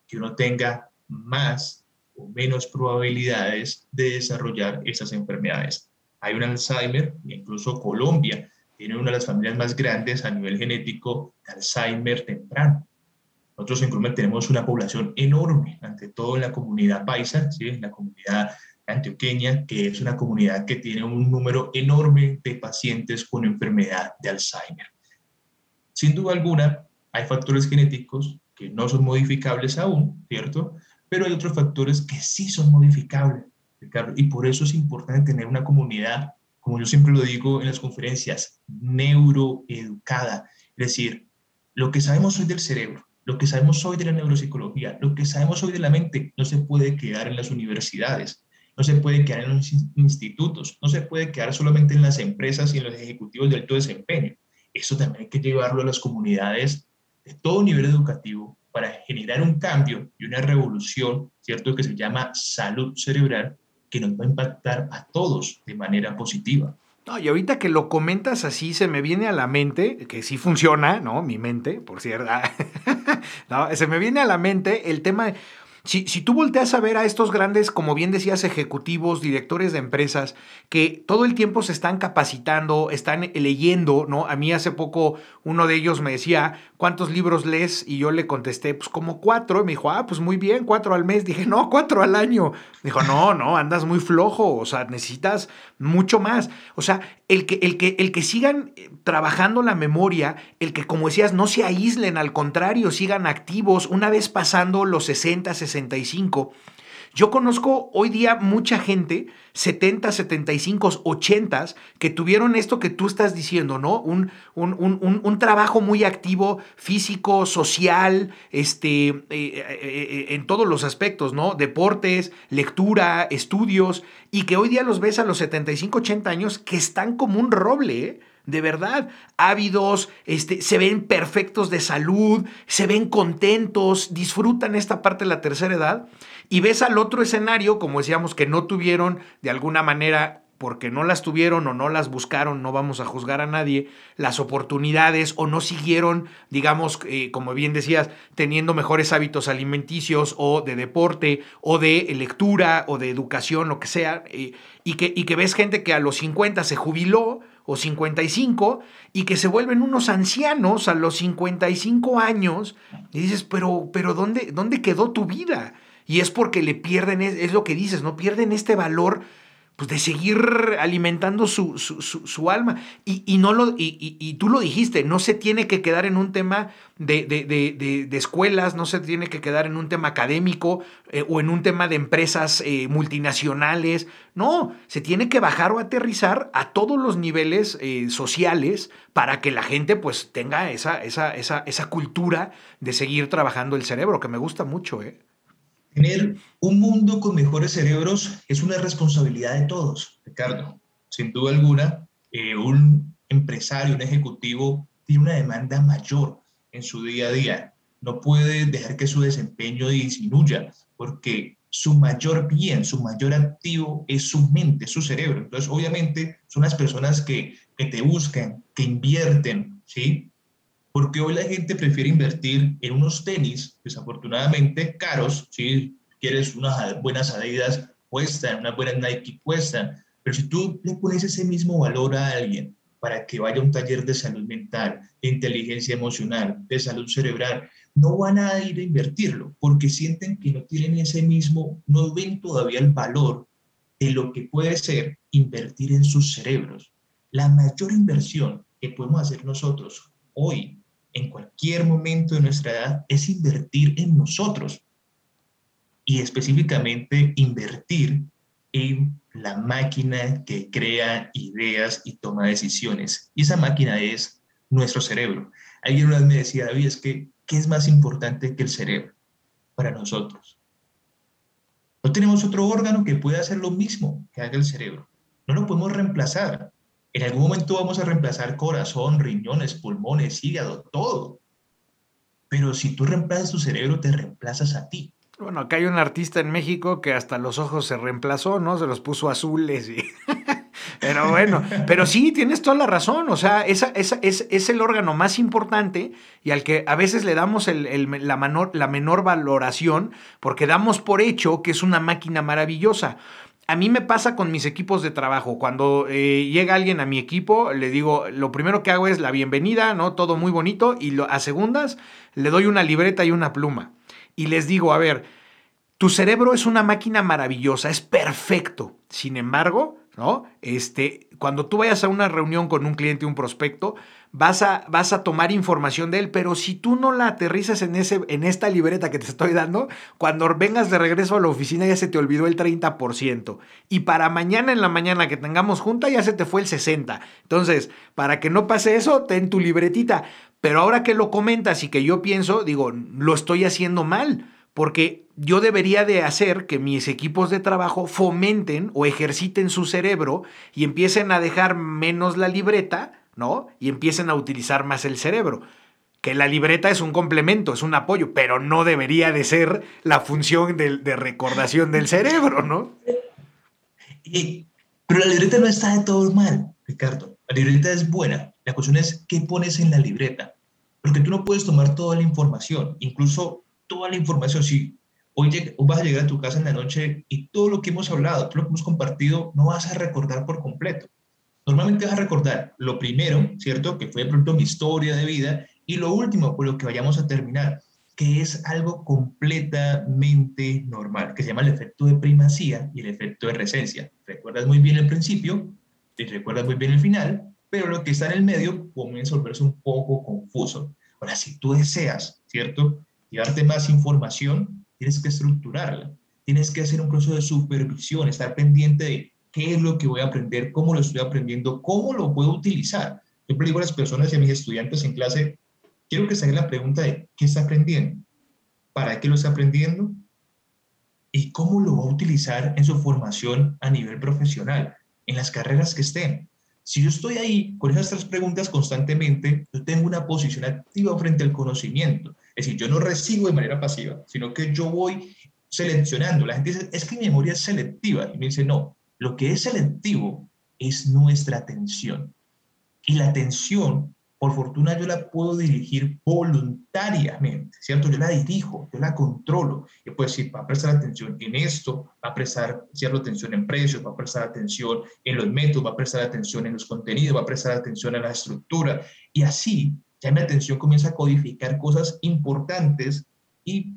que uno tenga más o menos probabilidades de desarrollar esas enfermedades. Hay un Alzheimer, incluso Colombia tiene una de las familias más grandes a nivel genético de Alzheimer temprano. Nosotros en Colombia tenemos una población enorme, ante todo en la comunidad paisa, ¿sí? en la comunidad antioqueña, que es una comunidad que tiene un número enorme de pacientes con enfermedad de Alzheimer. Sin duda alguna, hay factores genéticos que no son modificables aún, ¿cierto? Pero hay otros factores que sí son modificables, Ricardo, y por eso es importante tener una comunidad, como yo siempre lo digo en las conferencias, neuroeducada, es decir, lo que sabemos hoy del cerebro, lo que sabemos hoy de la neuropsicología, lo que sabemos hoy de la mente, no se puede quedar en las universidades no se puede quedar en los institutos, no se puede quedar solamente en las empresas y en los ejecutivos de alto desempeño. Eso también hay que llevarlo a las comunidades de todo nivel educativo para generar un cambio y una revolución, ¿cierto? Que se llama salud cerebral, que nos va a impactar a todos de manera positiva. No, y ahorita que lo comentas así, se me viene a la mente, que sí funciona, ¿no? Mi mente, por cierto. no, se me viene a la mente el tema de si, tú volteas a ver a estos grandes, como bien decías, ejecutivos, directores de empresas, que todo el tiempo se están capacitando, están leyendo, ¿no? A mí hace poco uno de ellos me decía, ¿cuántos libros lees? Y yo le contesté, pues como cuatro. Y me dijo, ah, pues muy bien, cuatro al mes. Dije, no, cuatro al año. Dijo, no, no, andas muy flojo, o sea, necesitas mucho más. O sea, el que, el que, el que sigan eh, trabajando la memoria, el que, como decías, no se aíslen, al contrario, sigan activos, una vez pasando los 60, 65, yo conozco hoy día mucha gente, 70, 75, 80, que tuvieron esto que tú estás diciendo, ¿no? Un, un, trabajo muy activo, físico, social, este, eh, eh, eh, en todos los aspectos, ¿no? Deportes, lectura, estudios, y que hoy día los ves a los 75, 80 años que están como un roble, de verdad, ávidos, este, se ven perfectos de salud, se ven contentos, disfrutan esta parte de la tercera edad y ves al otro escenario, como decíamos, que no tuvieron de alguna manera porque no las tuvieron o no las buscaron, no vamos a juzgar a nadie, las oportunidades o no siguieron, digamos, eh, como bien decías, teniendo mejores hábitos alimenticios o de deporte o de lectura o de educación, lo que sea, eh, y, que, y que ves gente que a los 50 se jubiló o 55 y que se vuelven unos ancianos a los 55 años y dices, pero, pero ¿dónde, ¿dónde quedó tu vida? Y es porque le pierden, es, lo que dices, ¿no? Pierden este valor pues de seguir alimentando su, su, alma. Y, no lo, y, tú lo dijiste, no se tiene que quedar en un tema de, de, escuelas, no se tiene que quedar en un tema académico eh, o en un tema de empresas eh, multinacionales. No, se tiene que bajar o aterrizar a todos los niveles eh, sociales para que la gente pues tenga esa, esa, esa, esa cultura de seguir trabajando el cerebro, que me gusta mucho. ¿eh? Tener un mundo con mejores cerebros es una responsabilidad de todos, Ricardo. Sin duda alguna, eh, un empresario, un ejecutivo, tiene una demanda mayor en su día a día. No puede dejar que su desempeño disminuya, porque su mayor bien, su mayor activo es su mente, su cerebro. Entonces, obviamente, son las personas que, que te buscan, que invierten, ¿sí? Porque hoy la gente prefiere invertir en unos tenis, desafortunadamente caros, si quieres unas buenas Adidas cuestan, unas buenas Nike cuestan, pero si tú le pones ese mismo valor a alguien para que vaya a un taller de salud mental, de inteligencia emocional, de salud cerebral, no van a ir a invertirlo porque sienten que no tienen ese mismo, no ven todavía el valor de lo que puede ser invertir en sus cerebros. La mayor inversión que podemos hacer nosotros hoy en cualquier momento de nuestra edad es invertir en nosotros y específicamente invertir en la máquina que crea ideas y toma decisiones. Y esa máquina es nuestro cerebro. Alguien una vez me decía, David, es que, ¿qué es más importante que el cerebro para nosotros? No tenemos otro órgano que pueda hacer lo mismo que haga el cerebro. No lo podemos reemplazar. En algún momento vamos a reemplazar corazón, riñones, pulmones, hígado, todo. Pero si tú reemplazas tu cerebro, te reemplazas a ti. Bueno, acá hay un artista en México que hasta los ojos se reemplazó, ¿no? Se los puso azules y... Pero bueno, pero sí, tienes toda la razón. O sea, esa, esa, es, es, el órgano más importante y al que a veces le damos la, menor, la menor valoración porque damos por hecho que es una máquina maravillosa a mí me pasa con mis equipos de trabajo. Cuando eh, llega alguien a mi equipo, le digo, lo primero que hago es la bienvenida, ¿no? Todo muy bonito. Y a segundas le doy una libreta y una pluma. Y les digo, a ver, tu cerebro es una máquina maravillosa, es perfecto. Sin embargo, ¿no? Este, cuando tú vayas a una reunión con un cliente, un prospecto, vas a, vas a tomar información de él, pero si tú no la aterrizas en, ese, en esta libreta que te estoy dando, cuando vengas de regreso a la oficina ya se te olvidó el 30%. Y para mañana en la mañana que tengamos junta ya se te fue el 60%. Entonces, para que no pase eso, ten tu libretita. Pero ahora que lo comentas y que yo pienso, digo, lo estoy haciendo mal, porque yo debería de hacer que mis equipos de trabajo fomenten o ejerciten su cerebro y empiecen a dejar menos la libreta ¿no? Y empiecen a utilizar más el cerebro. Que la libreta es un complemento, es un apoyo, pero no debería de ser la función de, recordación del cerebro, ¿no? pero la libreta no está de todo mal, Ricardo. La libreta es buena. La cuestión es qué pones en la libreta. Porque tú no puedes tomar toda la información, incluso toda la información. Si hoy vas a llegar a tu casa en la noche y todo lo que hemos hablado, todo lo que hemos compartido, no vas a recordar por completo. Normalmente vas a recordar lo primero, ¿cierto? Que fue de pronto mi historia de vida y lo último por lo que vayamos a terminar, que es algo completamente normal, que se llama el efecto de primacía y el efecto de recencia. Recuerdas muy bien el principio, te recuerdas muy bien el final, pero lo que está en el medio comienza a volverse un poco confuso. Ahora, si tú deseas, ¿cierto? Llevarte más información, tienes que estructurarla, tienes que hacer un proceso de supervisión, estar pendiente de qué es lo que voy a aprender, cómo lo estoy aprendiendo, cómo lo puedo utilizar. Siempre digo a las personas y a mis estudiantes en clase, quiero que se hagan la pregunta de qué está aprendiendo, para qué lo está aprendiendo y cómo lo va a utilizar en su formación a nivel profesional, en las carreras que estén. Si yo estoy ahí con esas tres preguntas constantemente, yo tengo una posición activa frente al conocimiento. Es decir, yo no recibo de manera pasiva, sino que yo voy seleccionando. La gente dice, es que mi memoria es selectiva. Y me dice, no, lo que es selectivo es nuestra atención. Y la atención, por fortuna, yo la puedo dirigir voluntariamente, ¿cierto? Yo la dirijo, yo la controlo. Y puedo decir, va a prestar atención en esto, va a prestar cierta atención en precios, va a prestar atención en los métodos, va a prestar atención en los contenidos, va a prestar atención en la estructura. Y así, ya mi atención comienza a codificar cosas importantes y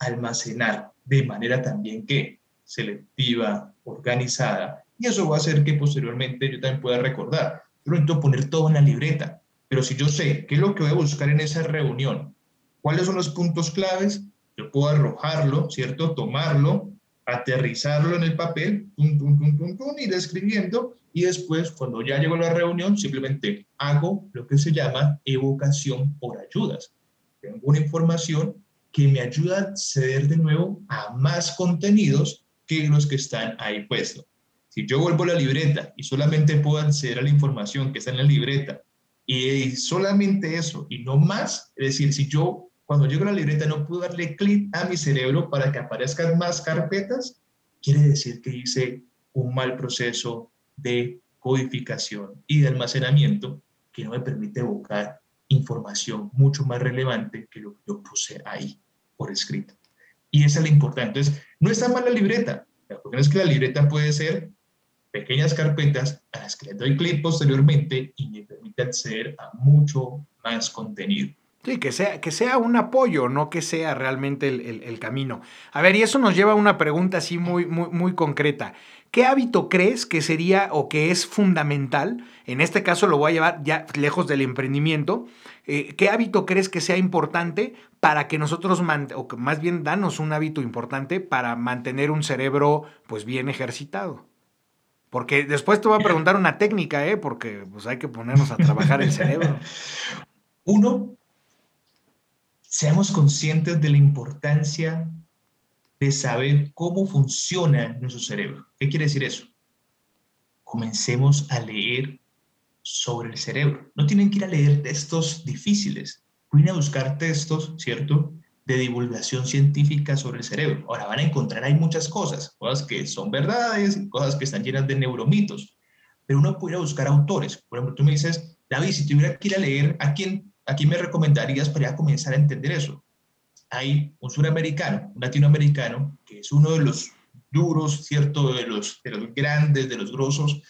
almacenar de manera también que selectiva, organizada y eso va a hacer que posteriormente yo también pueda recordar. Yo necesito poner todo en la libreta, pero si yo sé qué es lo que voy a buscar en esa reunión, cuáles son los puntos claves, yo puedo arrojarlo, ¿cierto? Tomarlo, aterrizarlo en el papel, tum, tum, tum, ir escribiendo y después, cuando ya llego a la reunión, simplemente hago lo que se llama evocación por ayudas. Tengo una información que me ayuda a acceder de nuevo a más contenidos los que están ahí puestos. Si yo vuelvo a la libreta y solamente puedo acceder a la información que está en la libreta y solamente eso y no más, es decir, si yo cuando llego a la libreta no puedo darle clic a mi cerebro para que aparezcan más carpetas, quiere decir que hice un mal proceso de codificación y de almacenamiento que no me permite evocar información mucho más relevante que lo que yo puse ahí por escrito. Y esa es la importante. Entonces, no está mal la libreta. La cuestión es que la libreta puede ser pequeñas carpetas a las que le doy clic posteriormente y me permite acceder a mucho más contenido. Sí, que sea, que sea un apoyo, no que sea realmente el, camino. A ver, y eso nos lleva a una pregunta así muy, muy, muy concreta. ¿Qué hábito crees que sería o que es fundamental? En este caso lo voy a llevar ya lejos del emprendimiento. Eh, ¿Qué hábito crees que sea importante para que nosotros, o más bien danos un hábito importante para mantener un cerebro pues bien ejercitado? Porque después te voy a preguntar una técnica, ¿eh? Porque pues hay que ponernos a trabajar el cerebro. Uno, seamos conscientes de la importancia de saber cómo funciona nuestro cerebro. ¿Qué quiere decir eso? Comencemos a leer sobre el cerebro. No tienen que ir a leer textos difíciles. Pueden a buscar textos, ¿cierto? De divulgación científica sobre el cerebro. Ahora van a encontrar hay muchas cosas, cosas que son verdades, cosas que están llenas de neuromitos. Pero uno puede ir a buscar autores. Por ejemplo, tú me dices, David, si tuviera que ir a leer, ¿a quién ¿a me recomendarías para comenzar a entender eso? Hay un suramericano, un latinoamericano, que es uno de los duros, ¿cierto? De los, de los grandes, de los grosos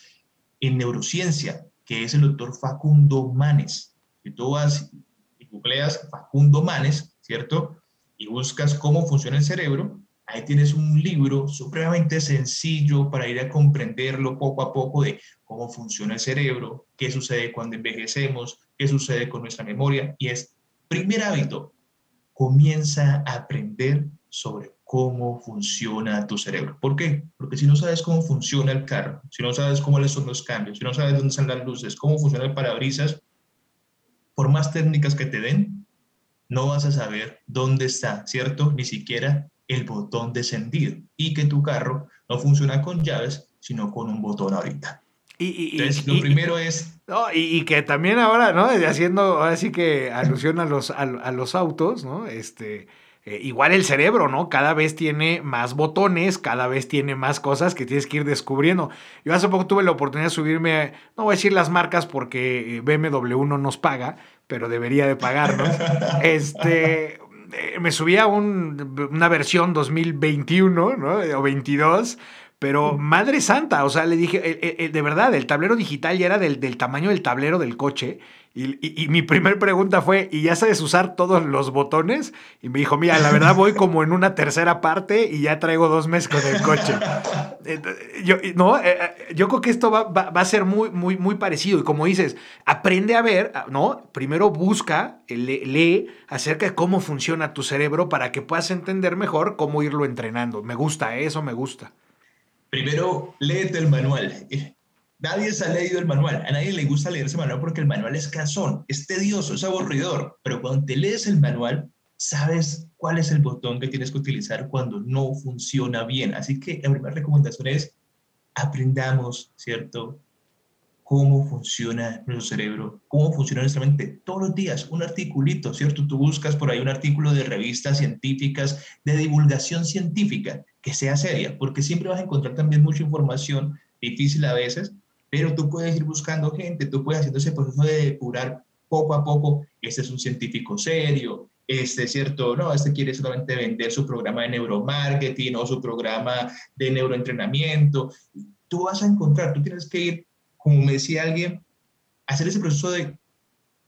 en neurociencia, que es el doctor Facundo Manes. Si tú vas y googleas Facundo Manes, ¿cierto? Y buscas cómo funciona el cerebro, ahí tienes un libro supremamente sencillo para ir a comprenderlo poco a poco de cómo funciona el cerebro, qué sucede cuando envejecemos, qué sucede con nuestra memoria. Y es, primer hábito, comienza a aprender sobre cómo funciona tu cerebro. ¿Por qué? Porque si no sabes cómo funciona el carro, si no sabes cómo son los cambios, si no sabes dónde están las luces, cómo funciona el parabrisas, por más técnicas que te den, no vas a saber dónde está, ¿cierto? Ni siquiera el botón de encendido y que tu carro no funciona con llaves, sino con un botón ahorita. Y, Entonces, lo primero es... No, y, que también ahora, ¿no? Haciendo, ahora sí que alusión a los, a, los autos, ¿no? Este, eh, igual el cerebro, ¿no? Cada vez tiene más botones, cada vez tiene más cosas que tienes que ir descubriendo. Yo hace poco tuve la oportunidad de subirme, no voy a decir las marcas porque eh, BMW no nos paga, pero debería de pagarnos. este, eh, me subí a una versión 2021, ¿no? O 22 pero madre santa, o sea, le dije, de verdad, el tablero digital ya era del, del tamaño del tablero del coche. Y, y, mi primer pregunta fue, ¿y ya sabes usar todos los botones? Y me dijo, mira, la verdad voy como en una tercera parte y ya traigo dos meses con el coche. yo, no, eh, eh, yo creo que esto va, va, va, a ser muy, muy, muy parecido. Y como dices, aprende a ver, ¿no? Primero busca, lee, lee acerca de cómo funciona tu cerebro para que puedas entender mejor cómo irlo entrenando. Me gusta, eso me gusta. Primero, léete el manual. Nadie se ha leído el manual. A nadie le gusta leerse el manual porque el manual es cansón, es tedioso, es aburridor. Pero cuando te lees el manual, sabes cuál es el botón que tienes que utilizar cuando no funciona bien. Así que la primera recomendación es aprendamos, ¿cierto? cómo funciona nuestro cerebro, cómo funciona nuestra mente. Todos los días, un articulito, ¿cierto? Tú buscas por ahí un artículo de revistas científicas, de divulgación científica, que sea seria, porque siempre vas a encontrar también mucha información, difícil a veces, pero tú puedes ir buscando gente, tú puedes haciendo ese proceso de depurar poco a poco, este es un científico serio, este, ¿cierto? No, este quiere solamente vender su programa de neuromarketing o su programa de neuroentrenamiento. Tú vas a encontrar, tú tienes que ir como me decía alguien, hacer ese proceso de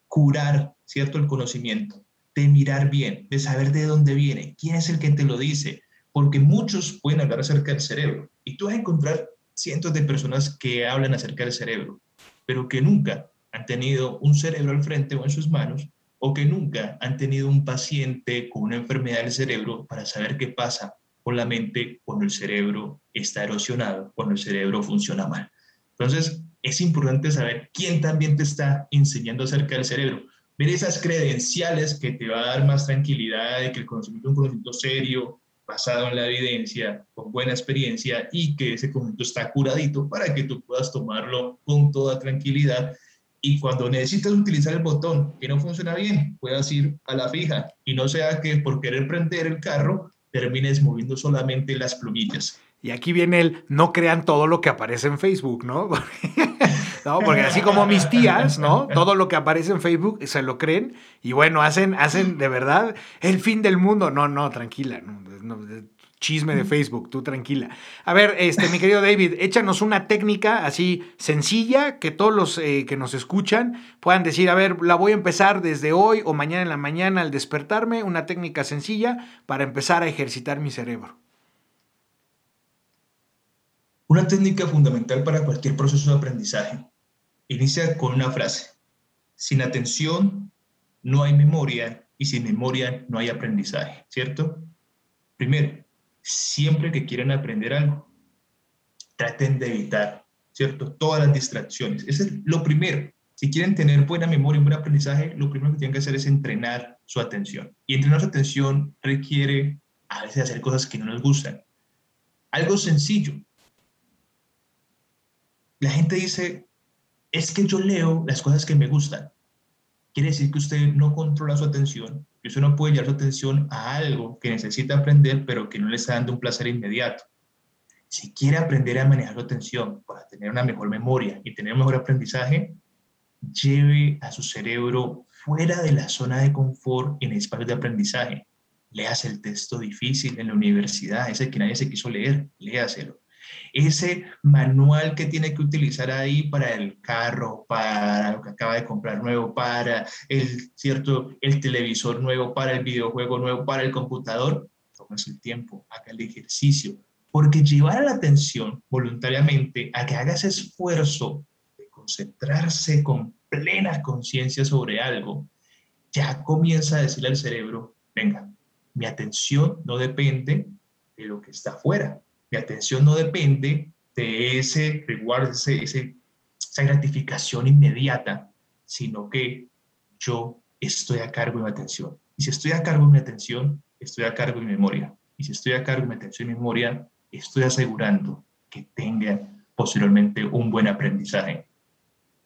curar, ¿cierto? El conocimiento, de mirar bien, de saber de dónde viene, quién es el que te lo dice, porque muchos pueden hablar acerca del cerebro y tú vas a encontrar cientos de personas que hablan acerca del cerebro, pero que nunca han tenido un cerebro al frente o en sus manos, o que nunca han tenido un paciente con una enfermedad del cerebro para saber qué pasa con la mente cuando el cerebro está erosionado, cuando el cerebro funciona mal. Entonces, es importante saber quién también te está enseñando acerca del cerebro. Ver esas credenciales que te va a dar más tranquilidad de que el conocimiento es un conocimiento serio, basado en la evidencia, con buena experiencia y que ese conjunto está curadito para que tú puedas tomarlo con toda tranquilidad y cuando necesitas utilizar el botón que no funciona bien, puedas ir a la fija y no sea que por querer prender el carro termines moviendo solamente las plumillas. Y aquí viene el no crean todo lo que aparece en Facebook, ¿no? ¿no? Porque así como mis tías, ¿no? Todo lo que aparece en Facebook se lo creen y bueno, hacen, hacen de verdad el fin del mundo. No, no, tranquila, no, chisme de Facebook, tú tranquila. A ver, este, mi querido David, échanos una técnica así sencilla que todos los eh, que nos escuchan puedan decir, a ver, la voy a empezar desde hoy o mañana en la mañana al despertarme, una técnica sencilla para empezar a ejercitar mi cerebro. Una técnica fundamental para cualquier proceso de aprendizaje inicia con una frase. Sin atención no hay memoria y sin memoria no hay aprendizaje, ¿cierto? Primero, siempre que quieran aprender algo, traten de evitar, ¿cierto? Todas las distracciones. Eso es lo primero. Si quieren tener buena memoria y buen aprendizaje, lo primero que tienen que hacer es entrenar su atención. Y entrenar su atención requiere a veces hacer cosas que no nos gustan. Algo sencillo. La gente dice, es que yo leo las cosas que me gustan. Quiere decir que usted no controla su atención, que usted no puede llevar su atención a algo que necesita aprender, pero que no le está dando un placer inmediato. Si quiere aprender a manejar su atención para tener una mejor memoria y tener un mejor aprendizaje, lleve a su cerebro fuera de la zona de confort en espacios de aprendizaje. Léase el texto difícil en la universidad, ese que nadie se quiso leer, léaselo ese manual que tiene que utilizar ahí para el carro, para lo que acaba de comprar nuevo, para el, ¿cierto? el televisor nuevo, para el videojuego nuevo, para el computador, tómese el tiempo, haga el ejercicio, porque llevar a la atención voluntariamente a que haga ese esfuerzo de concentrarse con plena conciencia sobre algo, ya comienza a decirle al cerebro, venga, mi atención no depende de lo que está afuera, mi atención no depende de ese reward, ese, esa gratificación inmediata, sino que yo estoy a cargo de mi atención. Y si estoy a cargo de mi atención, estoy a cargo de mi memoria. Y si estoy a cargo de mi atención y memoria, estoy asegurando que tenga posteriormente un buen aprendizaje.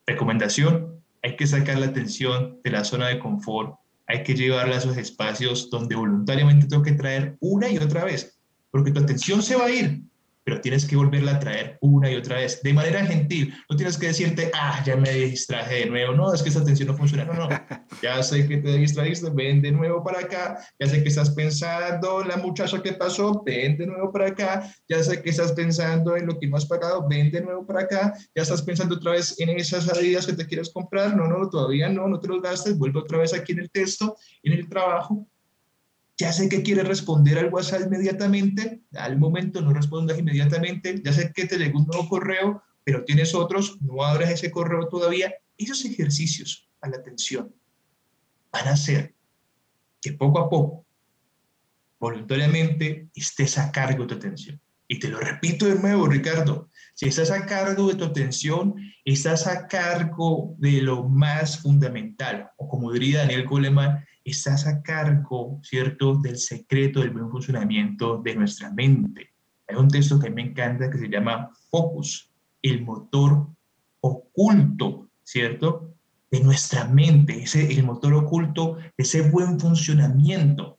Recomendación, hay que sacar la atención de la zona de confort, hay que llevarla a esos espacios donde voluntariamente tengo que traer una y otra vez porque tu atención se va a ir, pero tienes que volverla a traer una y otra vez, de manera gentil. No tienes que decirte, ah, ya me distraje de nuevo. No, es que esa atención no funciona. No, no. Ya sé que te distrajiste, ven de nuevo para acá. Ya sé que estás pensando en la muchacha que pasó, ven de nuevo para acá. Ya sé que estás pensando en lo que no has pagado, ven de nuevo para acá. Ya estás pensando otra vez en esas salidas que te quieres comprar. No, no, todavía no, no te los gastes. Vuelve otra vez aquí en el texto, en el trabajo ya sé que quiere responder al WhatsApp inmediatamente, al momento no respondas inmediatamente, ya sé que te llegó un nuevo correo, pero tienes otros, no abras ese correo todavía. Esos ejercicios a la atención van a hacer que poco a poco, voluntariamente, estés a cargo de tu atención. Y te lo repito de nuevo, Ricardo, si estás a cargo de tu atención, estás a cargo de lo más fundamental, o como diría Daniel Goleman, estás a cargo, ¿cierto?, del secreto del buen funcionamiento de nuestra mente. Hay un texto que me encanta que se llama Focus, el motor oculto, ¿cierto?, de nuestra mente, ese, el motor oculto de ese buen funcionamiento.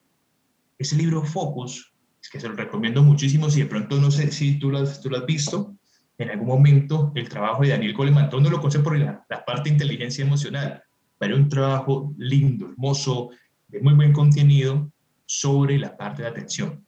Ese libro Focus, es que se lo recomiendo muchísimo, si de pronto no sé si tú lo has, visto, en algún momento el trabajo de Daniel Goleman, todo no lo conoce por la, parte inteligencia emocional, pero un trabajo lindo, hermoso, de muy buen contenido sobre la parte de atención.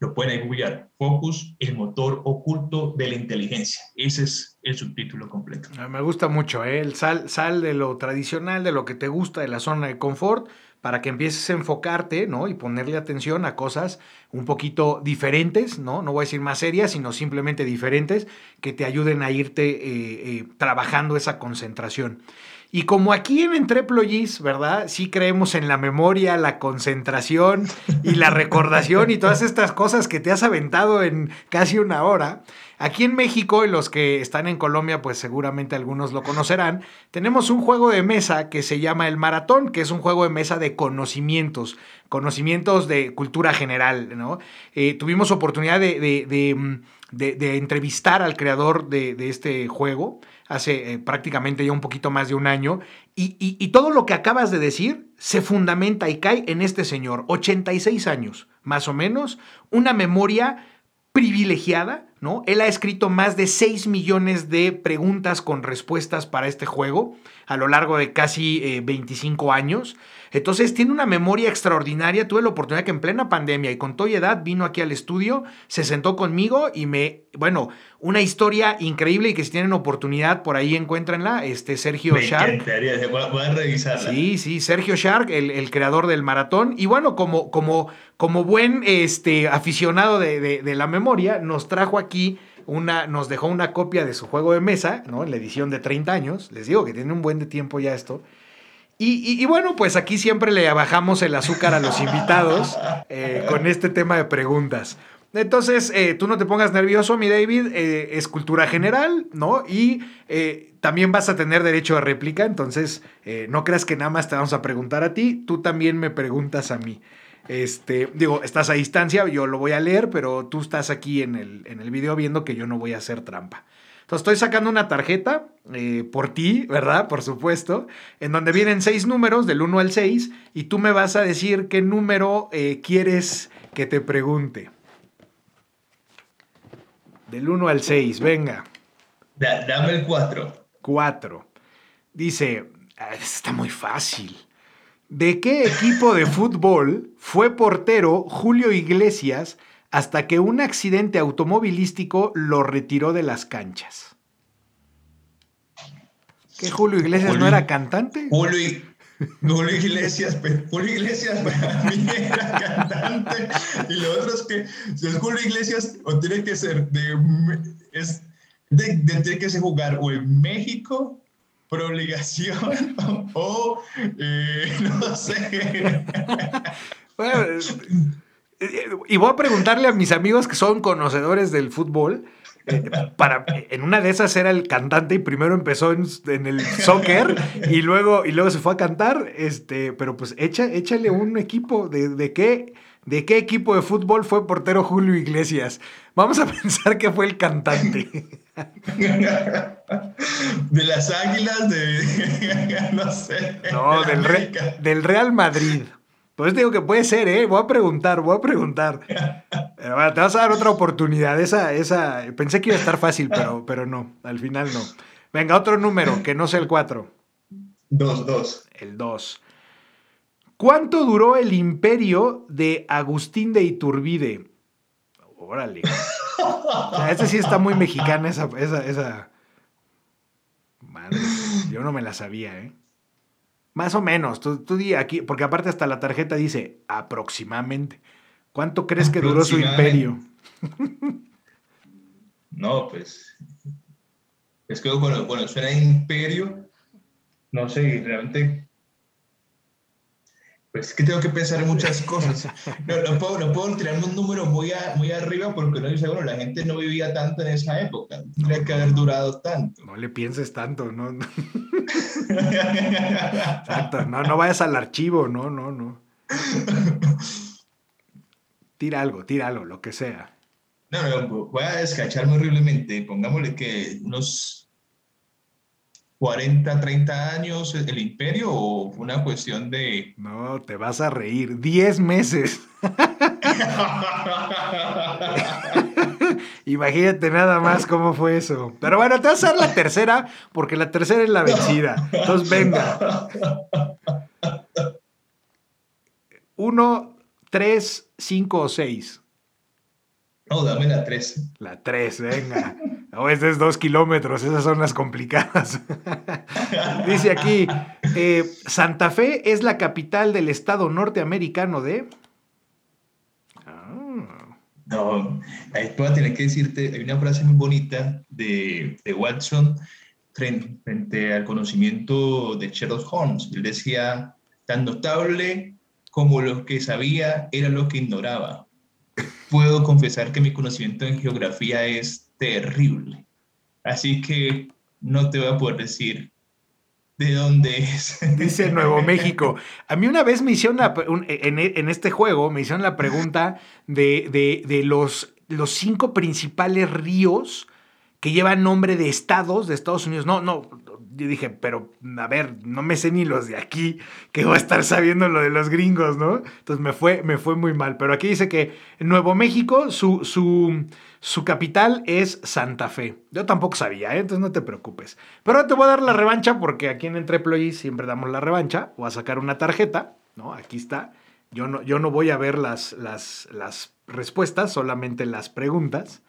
lo pueden googlear. Focus, el motor oculto de la inteligencia. Ese es el subtítulo completo. Ah, me gusta mucho, ¿eh? el sal, sal de lo tradicional, de lo que te gusta, de la zona de confort, para que empieces a enfocarte, ¿no? Y ponerle atención a cosas un poquito diferentes, ¿no? No voy a decir más serias, sino simplemente diferentes, que te ayuden a irte eh, eh, trabajando esa concentración. Y como aquí en Entreployees, ¿verdad? Sí creemos en la memoria, la concentración y la recordación y todas estas cosas que te has aventado en casi una hora. Aquí en México, y los que están en Colombia, pues seguramente algunos lo conocerán, tenemos un juego de mesa que se llama el Maratón, que es un juego de mesa de conocimientos, conocimientos de cultura general, ¿no? Eh, tuvimos oportunidad de, mm, entrevistar al creador de, este juego hace eh, prácticamente ya un poquito más de un año, y, y, todo lo que acabas de decir se fundamenta y cae en este señor, 86 años, más o menos, una memoria privilegiada, ¿no? Él ha escrito más de 6 millones de preguntas con respuestas para este juego a lo largo de casi 25 eh, años. Entonces tiene una memoria extraordinaria. Tuve la oportunidad que en plena pandemia y con toda edad vino aquí al estudio, se sentó conmigo y me, bueno, una historia increíble y que si tienen oportunidad por ahí encuéntrenla, este Sergio me Shark. Voy a revisarla. Sí, sí, Sergio Shark, el, creador del maratón. Y bueno, como, como, como buen este, aficionado de, de la memoria, nos trajo aquí una, nos dejó una copia de su juego de mesa, ¿no? En la edición de 30 años. Les digo que tiene un buen de tiempo ya esto. Y, bueno, pues aquí siempre le bajamos el azúcar a los invitados eh, con este tema de preguntas. Entonces, eh, tú no te pongas nervioso, mi David, eh, es cultura general, ¿no? Y también vas a tener derecho a réplica, entonces no creas que nada más te vamos a preguntar a ti, tú también me preguntas a mí. Este, digo, estás a distancia, yo lo voy a leer, pero tú estás aquí en el, en el video viendo que yo no voy a hacer trampa. Entonces estoy sacando una tarjeta eh, por ti, ¿verdad? Por supuesto, en donde vienen seis números del 1 al 6 y tú me vas a decir qué número eh, quieres que te pregunte. Del 1 al 6, venga. dame el 4. 4. Dice, ah, está muy fácil. ¿De qué equipo de fútbol fue portero Julio Iglesias hasta que un accidente automovilístico lo retiró de las canchas? ¿Que Julio Iglesias no era cantante? Julio, Iglesias, Julio Iglesias para mí era cantante. Y lo otro es que si es Julio Iglesias, o tiene que ser de, es de, de, tiene que ser jugar o en México por obligación o eh, no sé. bueno, y voy a preguntarle a mis amigos que son conocedores del fútbol. Eh, para, en una de esas era el cantante y primero empezó en, el soccer y luego, y luego se fue a cantar. Este, pero pues echa, échale un equipo. ¿De, de qué? ¿De qué equipo de fútbol fue portero Julio Iglesias? Vamos a pensar que fue el cantante. De las águilas de. No sé. No, del, del, Real Madrid. Pues digo que puede ser, ¿eh? Voy a preguntar, voy a preguntar. Pero bueno, te vas a dar otra oportunidad. Esa, esa. Pensé que iba a estar fácil, pero, pero no. Al final no. Venga, otro número, que no sea el 4. Dos, dos. El 2. ¿Cuánto duró el imperio de Agustín de Iturbide? Órale. esa sí está muy mexicana, esa, esa, Madre, yo no me la sabía, ¿eh? Más o menos, tú, tú di aquí, porque aparte hasta la tarjeta dice aproximadamente. ¿Cuánto crees que duró su imperio? No, pues. Es que bueno, bueno, suena imperio. No sé, realmente pues es que tengo que pensar en muchas cosas. No, puedo, no puedo tirar un número muy, muy arriba porque no dice, bueno, la gente no vivía tanto en esa época. Tendría que haber durado tanto. No le pienses tanto, no. no. Exacto, no, no vayas al archivo, no, no, no. Tira algo, tira algo, lo que sea. No, no, voy a descacharme horriblemente. Pongámosle que unos 40, 30 años el imperio o una cuestión de... No, te vas a reír. 10 meses. Imagínate nada más cómo fue eso. Pero bueno, te vas a dar la tercera porque la tercera es la vencida. Entonces, venga. Uno, tres, cinco o seis. No, dame la 3. La 3, venga. No, es dos kilómetros, esas son las complicadas. Dice aquí, eh, Santa Fe es la capital del estado norteamericano de... Ah. No, ahí a tener que decirte, hay una frase muy bonita de, de Watson frente, al conocimiento de Sherlock Holmes. Él decía, tan notable como lo que sabía era lo que ignoraba. Puedo confesar que mi conocimiento en geografía es terrible. Así que no te voy a poder decir de dónde es. Dice Nuevo México. A mí una vez me hicieron en, este juego, me hicieron la pregunta de, de, los, los cinco principales ríos que llevan nombre de estados de Estados Unidos. No, no, yo dije, pero a ver, no me sé ni los de aquí, que voy a estar sabiendo lo de los gringos, ¿no? Entonces me fue, me fue muy mal. Pero aquí dice que Nuevo México su, su, su capital es Santa Fe. Yo tampoco sabía, ¿eh? entonces no te preocupes. Pero ahora te voy a dar la revancha porque aquí en Entreploy siempre damos la revancha. Voy a sacar una tarjeta, ¿no? Aquí está. Yo no, yo no voy a ver las, las, las respuestas, solamente las preguntas.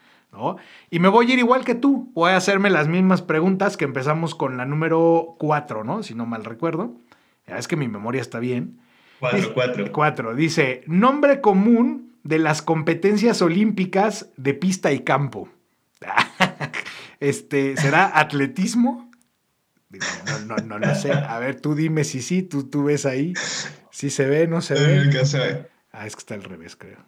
Y me voy a ir igual que tú, voy a hacerme las mismas preguntas que empezamos con la número 4, ¿no? Si no mal recuerdo. Es que mi memoria está bien. 4, 4. 4. Dice, nombre común de las competencias olímpicas de pista y campo. este, ¿será atletismo? no, no, no, no, sé. A ver, tú dime si sí, tú, tú ves ahí. Si se ve, no se ve. Ah, es que está al revés, creo.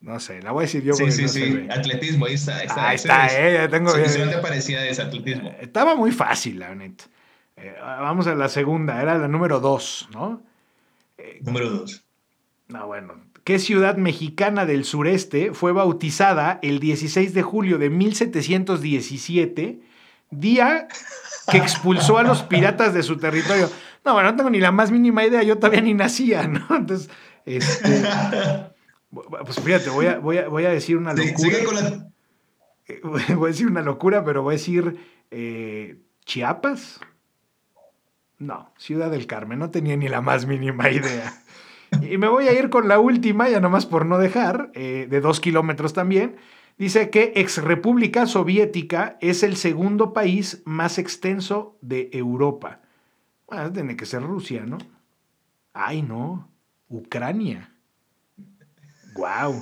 No sé, la voy a decir yo. Sí, sí, sí. Atletismo, ahí está. Ahí está, eh, ya tengo. te parecía de ese atletismo. Eh, estaba muy fácil, la neta. Eh, vamos a la segunda, era la número dos, ¿no? Eh, número dos. No, bueno. ¿Qué ciudad mexicana del sureste fue bautizada el 16 de julio de 1717, día que expulsó a los piratas de su territorio? No, bueno, no tengo ni la más mínima idea, yo todavía ni nacía, ¿no? Entonces, este. Pues fíjate, voy a, voy a, voy a decir una locura. Voy a decir una locura, pero voy a decir eh, Chiapas. No, Ciudad del Carmen, no tenía ni la más mínima idea. Y me voy a ir con la última, ya nomás por no dejar, eh, de dos kilómetros también. Dice que ex República Soviética es el segundo país más extenso de Europa. Bueno, tiene que ser Rusia, ¿no? Ay, no, Ucrania. Wow.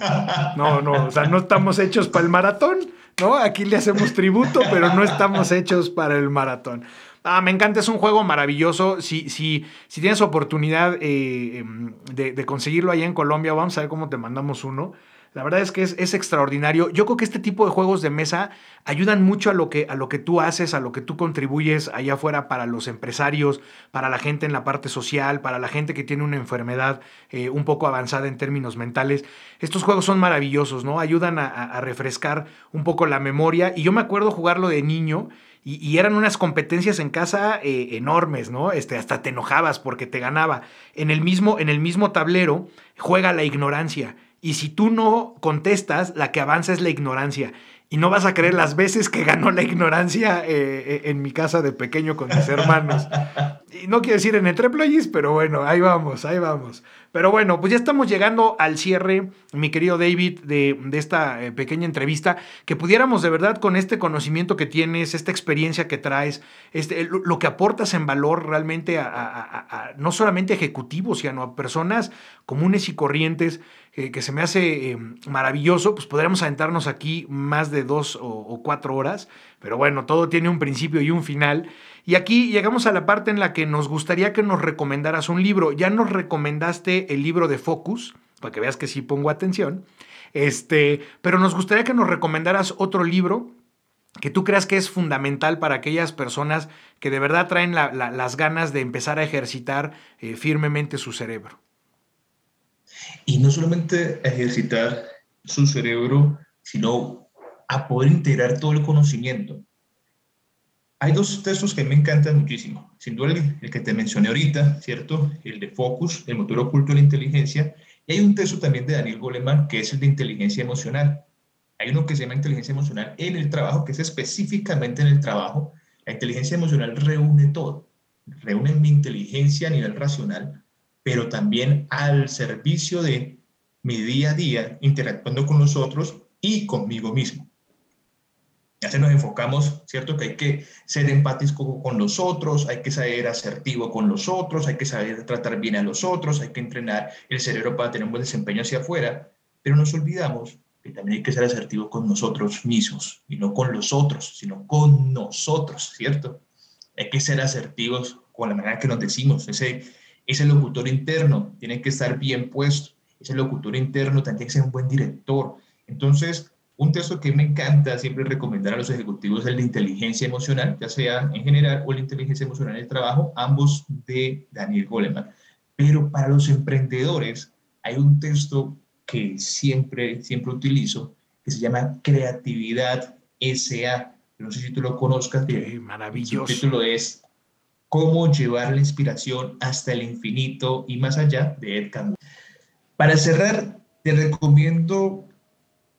No, no, o sea, no estamos hechos para el maratón, ¿no? Aquí le hacemos tributo, pero no estamos hechos para el maratón. Ah, me encanta, es un juego maravilloso. Si, si, si tienes oportunidad eh, em, de, conseguirlo allá en Colombia, vamos a ver cómo te mandamos uno. La verdad es que es, extraordinario. Yo creo que este tipo de juegos de mesa ayudan mucho a lo, que, a lo que tú haces, a lo que tú contribuyes allá afuera para los empresarios, para la gente en la parte social, para la gente que tiene una enfermedad eh, un poco avanzada en términos mentales. Estos juegos son maravillosos, ¿no? Ayudan a, refrescar un poco la memoria. Y yo me acuerdo jugarlo de niño. Y, eran unas competencias en casa eh, enormes, ¿no? Este, hasta te enojabas porque te ganaba. En el mismo, en el mismo tablero juega la ignorancia. Y si tú no contestas, la que avanza es la ignorancia. Y no vas a creer las veces que ganó la ignorancia eh, eh, en mi casa de pequeño con mis hermanos. Y no quiero decir en entreployes, pero bueno, ahí vamos, ahí vamos. Pero bueno, pues ya estamos llegando al cierre, mi querido David, de, esta eh, pequeña entrevista, que pudiéramos de verdad con este conocimiento que tienes, esta experiencia que traes, este, lo, que aportas en valor realmente a, no solamente ejecutivos, sino a personas comunes y corrientes, que se me hace eh, maravilloso, pues podríamos aventarnos aquí más de dos o, cuatro horas, pero bueno, todo tiene un principio y un final. Y aquí llegamos a la parte en la que nos gustaría que nos recomendaras un libro. Ya nos recomendaste el libro de Focus, para que veas que sí pongo atención, este, pero nos gustaría que nos recomendaras otro libro que tú creas que es fundamental para aquellas personas que de verdad traen las ganas de empezar a ejercitar eh, firmemente su cerebro. Y no solamente ejercitar su cerebro, sino a poder integrar todo el conocimiento. Hay dos textos que me encantan muchísimo. Sin duda el, que te mencioné ahorita, ¿cierto? El de Focus, el motor oculto de la inteligencia. Y hay un texto también de Daniel Goleman, que es el de inteligencia emocional. Hay uno que se llama inteligencia emocional en el trabajo, que es específicamente en el trabajo. La inteligencia emocional reúne todo. Reúne mi inteligencia a nivel racional, pero también al servicio de mi día a día interactuando con los otros y conmigo mismo. Ya se nos enfocamos, ¿cierto? Que hay que ser empático con los otros, hay que ser asertivo con los otros, hay que saber tratar bien a los otros, hay que entrenar el cerebro para tener un buen desempeño hacia afuera, pero nos olvidamos que también hay que ser asertivo con nosotros mismos, y no con los otros, sino con nosotros, ¿cierto? Hay que ser asertivos con la manera que nos decimos, ese, ese locutor interno tiene que estar bien puesto, ese locutor interno también tiene que ser un buen director. Entonces, un texto que me encanta siempre recomendar a los ejecutivos es el de inteligencia emocional, ya sea en general o la inteligencia emocional en el trabajo, ambos de Daniel Goleman. Pero para los emprendedores hay un texto que siempre, siempre utilizo, que se llama Creatividad SA. No sé si tú lo conozcas. Qué maravilloso. El título es Cómo llevar la inspiración hasta el infinito y más allá de Ed Catmull. Para cerrar, te recomiendo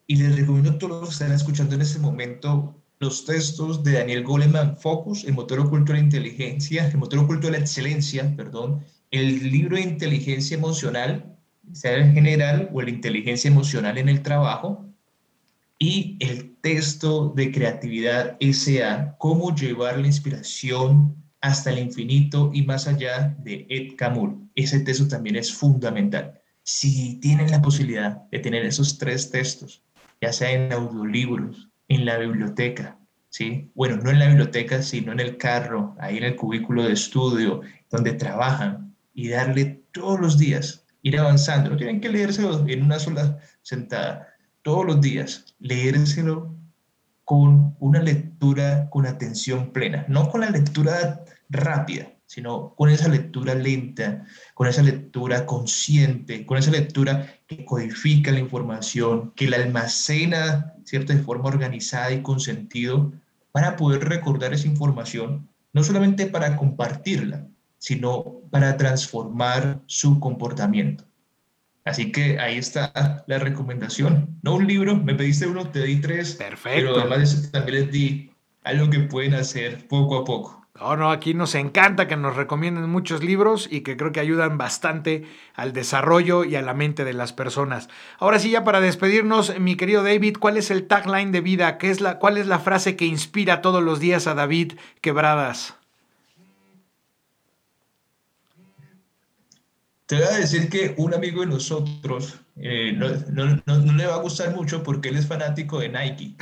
y les recomiendo a todos los que están escuchando en este momento los textos de Daniel Goleman, Focus, el motor oculto de la inteligencia, el motor oculto de la excelencia, perdón, el libro de inteligencia emocional, sea en general, o la inteligencia emocional en el trabajo, y el texto de creatividad SA, cómo llevar la inspiración hasta el infinito y más allá de Ed Camur. Ese texto también es fundamental. Si tienen la posibilidad de tener esos tres textos, ya sea en audiolibros, en la biblioteca, ¿sí? Bueno, no en la biblioteca, sino en el carro, ahí en el cubículo de estudio, donde trabajan, y darle todos los días, ir avanzando. No tienen que leérselo en una sola sentada, todos los días, leérselo con una lectura con atención plena, no con la lectura rápida, sino con esa lectura lenta, con esa lectura consciente, con esa lectura que codifica la información, que la almacena, ¿cierto?, de forma organizada y con sentido, para poder recordar esa información, no solamente para compartirla, sino para transformar su comportamiento. Así que ahí está la recomendación. No un libro, me pediste uno, te di tres. Perfecto. Pero además de eso también les di algo que pueden hacer poco a poco. No, no, aquí nos encanta que nos recomienden muchos libros y que creo que ayudan bastante al desarrollo y a la mente de las personas. Ahora sí, ya para despedirnos, mi querido David, ¿cuál es el tagline de vida? ¿Qué es la, ¿Cuál es la frase que inspira todos los días a David Quebradas? Te voy a decir que un amigo de nosotros eh, no, no, le va a gustar mucho porque él es fanático de Nike,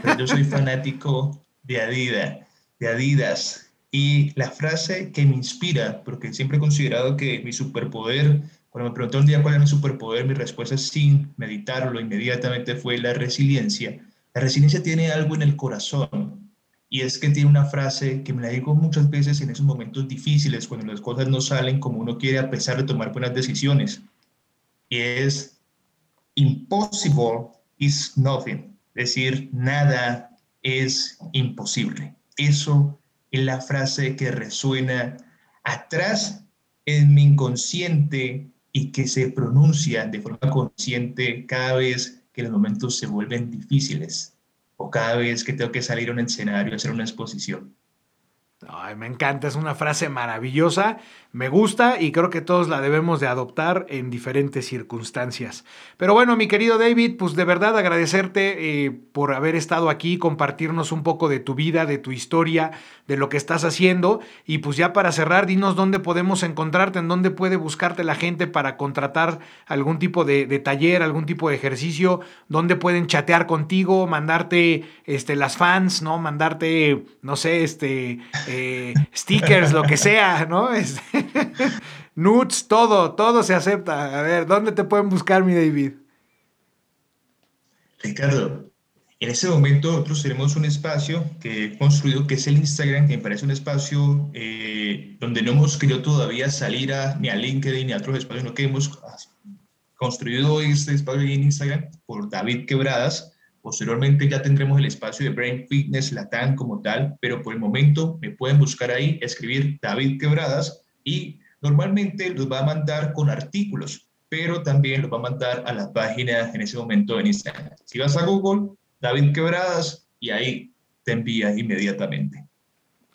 pero yo soy fanático de Adidas, de Adidas. Y la frase que me inspira, porque siempre he considerado que mi superpoder, cuando me preguntó un día cuál era mi superpoder, mi respuesta sin meditarlo inmediatamente fue la resiliencia. La resiliencia tiene algo en el corazón y es que tiene una frase que me la digo muchas veces en esos momentos difíciles, cuando las cosas no salen como uno quiere a pesar de tomar buenas decisiones. Y es, impossible is nothing. Es decir, nada es imposible. Eso es la frase que resuena atrás en mi inconsciente y que se pronuncia de forma consciente cada vez que los momentos se vuelven difíciles o cada vez que tengo que salir a un escenario a hacer una exposición. Ay, me encanta, es una frase maravillosa, me gusta y creo que todos la debemos de adoptar en diferentes circunstancias. Pero bueno, mi querido David, pues de verdad agradecerte eh, por haber estado aquí, compartirnos un poco de tu vida, de tu historia, de lo que estás haciendo. Y pues ya para cerrar, dinos dónde podemos encontrarte, en dónde puede buscarte la gente para contratar algún tipo de, taller, algún tipo de ejercicio, dónde pueden chatear contigo, mandarte este, las fans, ¿no? Mandarte, no sé, este eh, stickers, lo que sea, ¿no? nudes, todo, todo se acepta. A ver, ¿dónde te pueden buscar, mi David? Ricardo, en ese momento nosotros tenemos un espacio que he construido, que es el Instagram, que me parece un espacio eh, donde no hemos querido todavía salir a, ni a LinkedIn ni a otros espacios, sino que hemos construido este espacio en Instagram por David Quebradas. Posteriormente ya tendremos el espacio de Brain Fitness Latam como tal, pero por el momento me pueden buscar ahí, escribir David Quebradas y normalmente los va a mandar con artículos, pero también los va a mandar a la página en ese momento en Instagram. Si vas a Google, David Quebradas, y ahí te envía inmediatamente.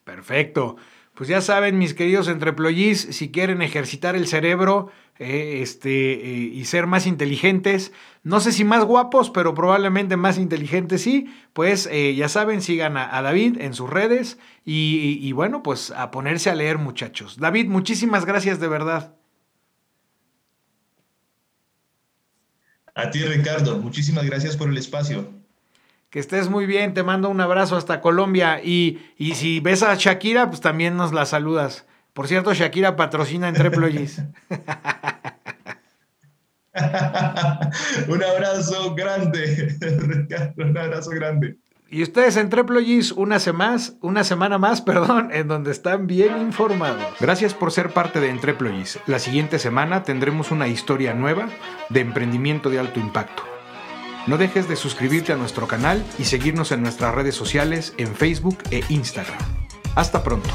Perfecto. Pues ya saben, mis queridos entreployís, si quieren ejercitar el cerebro eh, este, eh, y ser más inteligentes, no sé si más guapos, pero probablemente más inteligentes sí, pues eh, ya saben, sigan a, David en sus redes y, y bueno, pues a ponerse a leer muchachos. David, muchísimas gracias de verdad. A ti, Ricardo, muchísimas gracias por el espacio. Que estés muy bien, te mando un abrazo hasta Colombia. Y, si ves a Shakira, pues también nos la saludas. Por cierto, Shakira patrocina entre Ployis. un abrazo grande, un abrazo grande. Y ustedes en Treployis una, una semana más, perdón, en donde están bien informados. Gracias por ser parte de Entreployis. La siguiente semana tendremos una historia nueva de emprendimiento de alto impacto. No dejes de suscribirte a nuestro canal y seguirnos en nuestras redes sociales en Facebook e Instagram. Hasta pronto.